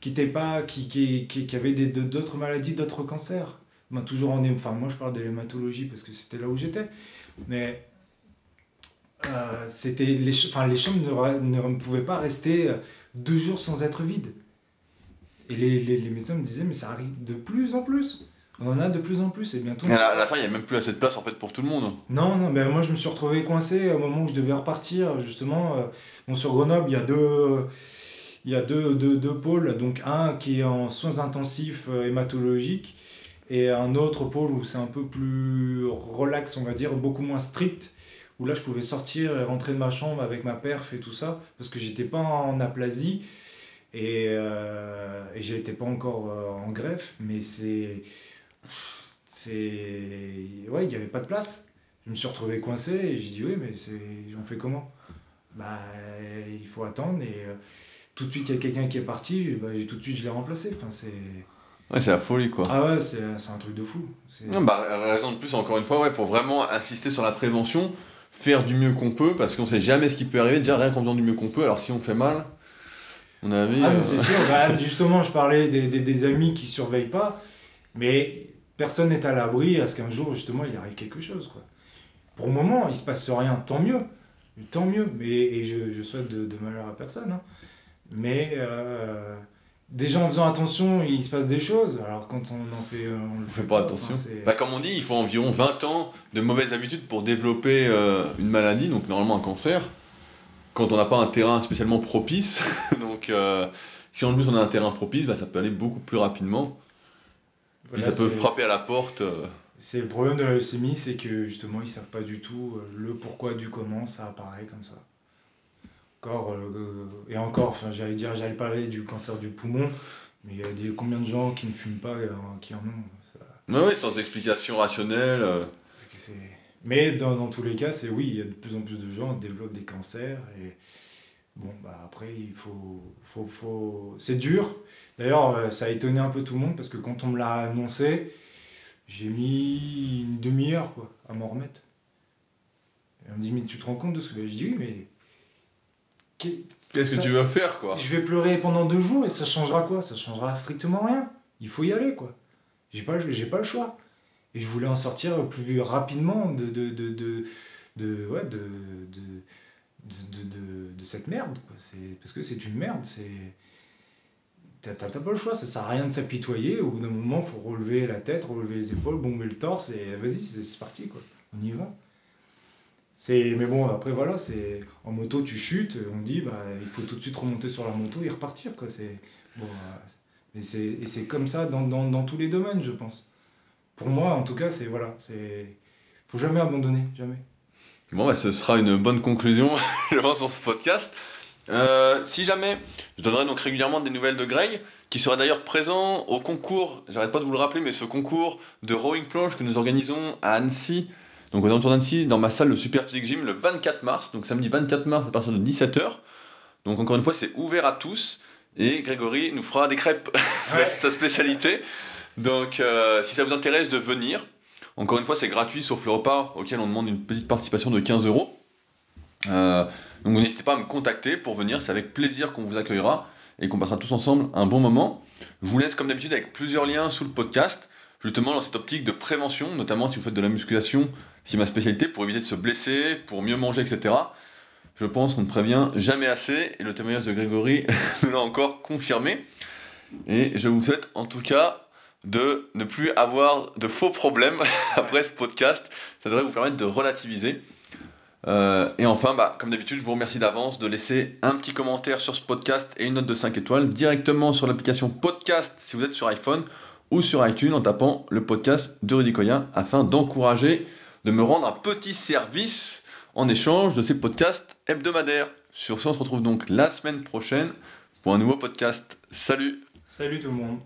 qui étaient pas, qui, qui, qui, avaient d'autres maladies, d'autres cancers. Toujours enfin, moi, je parle de l'hématologie parce que c'était là où j'étais. Mais euh, c'était les, enfin, les chambres ne, pouvaient pas rester euh, deux jours sans être vides. Et les, les, les médecins me disaient, mais ça arrive de plus en plus. On en a de plus en plus et bientôt. Et à la, à la fin, il n'y a même plus assez de place en fait pour tout le monde. Non, non, ben moi je me suis retrouvé coincé au moment où je devais repartir, justement. euh, bon, sur Grenoble, il y a deux, il y a deux, deux, deux pôles. Donc un qui est en soins intensifs euh, hématologiques et un autre pôle où c'est un peu plus relax, on va dire, beaucoup moins strict. Où là, je pouvais sortir et rentrer de ma chambre avec ma perf et tout ça, parce que j'étais pas en aplasie et, euh, et j'étais pas encore euh, en greffe, mais c'est. C'est. Ouais, il n'y avait pas de place. Je me suis retrouvé coincé et j'ai dit oui, mais c'est... on fait comment? Bah, il faut attendre et euh, tout de suite, il y a quelqu'un qui est parti, bah, tout de suite, je l'ai remplacé. Enfin, c'est... Ouais, c'est la folie quoi. Ah ouais, c'est, un truc de fou. Non, bah, raison de plus, encore une fois, ouais, pour vraiment insister sur la prévention, faire du mieux qu'on peut, parce qu'on sait jamais ce qui peut arriver, déjà rien qu'en faisant du mieux qu'on peut, alors si on fait mal, on a vu. Ah, euh, c'est sûr. Bah, justement, je parlais des, des, des amis qui surveillent pas, mais personne n'est à l'abri à ce qu'un jour, justement, il arrive quelque chose. Quoi. Pour le moment, il se passe rien, tant mieux. Tant mieux. Mais, et je, je souhaite de, de malheur à personne. hein. Mais euh, déjà, en faisant attention, il se passe des choses. Alors, quand on en fait. euh, On on fait pas attention. Bah, comme on dit, il faut environ 20 ans de mauvaises habitudes pour développer euh, une maladie, donc normalement un cancer, quand on n'a pas un terrain spécialement propice. donc euh, si en plus on a un terrain propice, bah, ça peut aller beaucoup plus rapidement. Puis Voilà, ça peut frapper à la porte. C'est le problème de la leucémie, c'est que justement ils savent pas du tout le pourquoi du comment ça apparaît comme ça. Encore euh, et encore, enfin j'allais dire, j'allais parler du cancer du poumon, mais il y a des combien de gens qui ne fument pas euh, qui en ont. ça- ouais, sans explication rationnelle. euh, c'est que c'est- Mais dans, dans tous les cas, c'est oui, il y a de plus en plus de gens qui développent des cancers et bon bah après il faut faut faut c'est dur. D'ailleurs, ça a étonné un peu tout le monde parce que quand on me l'a annoncé, j'ai mis une demi-heure quoi, à m'en remettre. Et on me dit, mais tu te rends compte de ce que. Je dis, oui, mais. Qu'est- Qu'est-ce que tu veux faire, quoi Je vais pleurer pendant deux jours et ça changera quoi? Ça changera strictement rien. Il faut y aller quoi. J'ai pas, j'ai pas le choix. Et je voulais en sortir plus rapidement de. de, de, de, de- ouais, de, de, de, de, de- de cette merde. Quoi. Parce que c'est une merde. C'est t'as pas le choix, ça sert à rien de s'apitoyer. Au bout d'un moment, il faut relever la tête, relever les épaules, bomber le torse et vas-y, c'est parti, quoi. On y va. Mais bon, après voilà, c'est en moto, tu chutes, on dit, bah, il faut tout de suite remonter sur la moto et repartir, quoi. Bon, euh, et c'est comme ça dans, dans, dans, tous les domaines, je pense. Pour moi, en tout cas, c'est voilà, c'est faut jamais abandonner, jamais. Bon, bah, ce sera une bonne conclusion, je pense, pour ce podcast. Euh, si jamais, je donnerai donc régulièrement des nouvelles de Greg, qui sera d'ailleurs présent au concours, j'arrête pas de vous le rappeler, mais ce concours de rowing planche que nous organisons à Annecy, donc aux alentours d'Annecy, dans ma salle de Super Physique Gym, le 24 mars, donc samedi 24 mars à partir de 17h. Donc encore une fois, c'est ouvert à tous, et Grégory nous fera des crêpes, c'est sa spécialité. Donc euh, si ça vous intéresse de venir, encore une fois, c'est gratuit, sauf le repas auquel on demande une petite participation de 15 euros. Euh, donc n'hésitez pas à me contacter pour venir, c'est avec plaisir qu'on vous accueillera et qu'on passera tous ensemble un bon moment. Je vous laisse comme d'habitude avec plusieurs liens sous le podcast, justement dans cette optique de prévention, notamment si vous faites de la musculation, si ma spécialité, pour éviter de se blesser, pour mieux manger, etc. Je pense qu'on ne prévient jamais assez, et le témoignage de Grégory nous l'a encore confirmé. Et je vous souhaite en tout cas de ne plus avoir de faux problèmes après ce podcast. Ça devrait vous permettre de relativiser. Euh, et enfin, bah, comme d'habitude, je vous remercie d'avance de laisser un petit commentaire sur ce podcast et une note de 5 étoiles directement sur l'application podcast si vous êtes sur iPhone ou sur iTunes en tapant le podcast de Rudy Koya afin d'encourager, de me rendre un petit service en échange de ces podcasts hebdomadaires. Sur ce, on se retrouve donc la semaine prochaine pour un nouveau podcast. Salut Salut tout le monde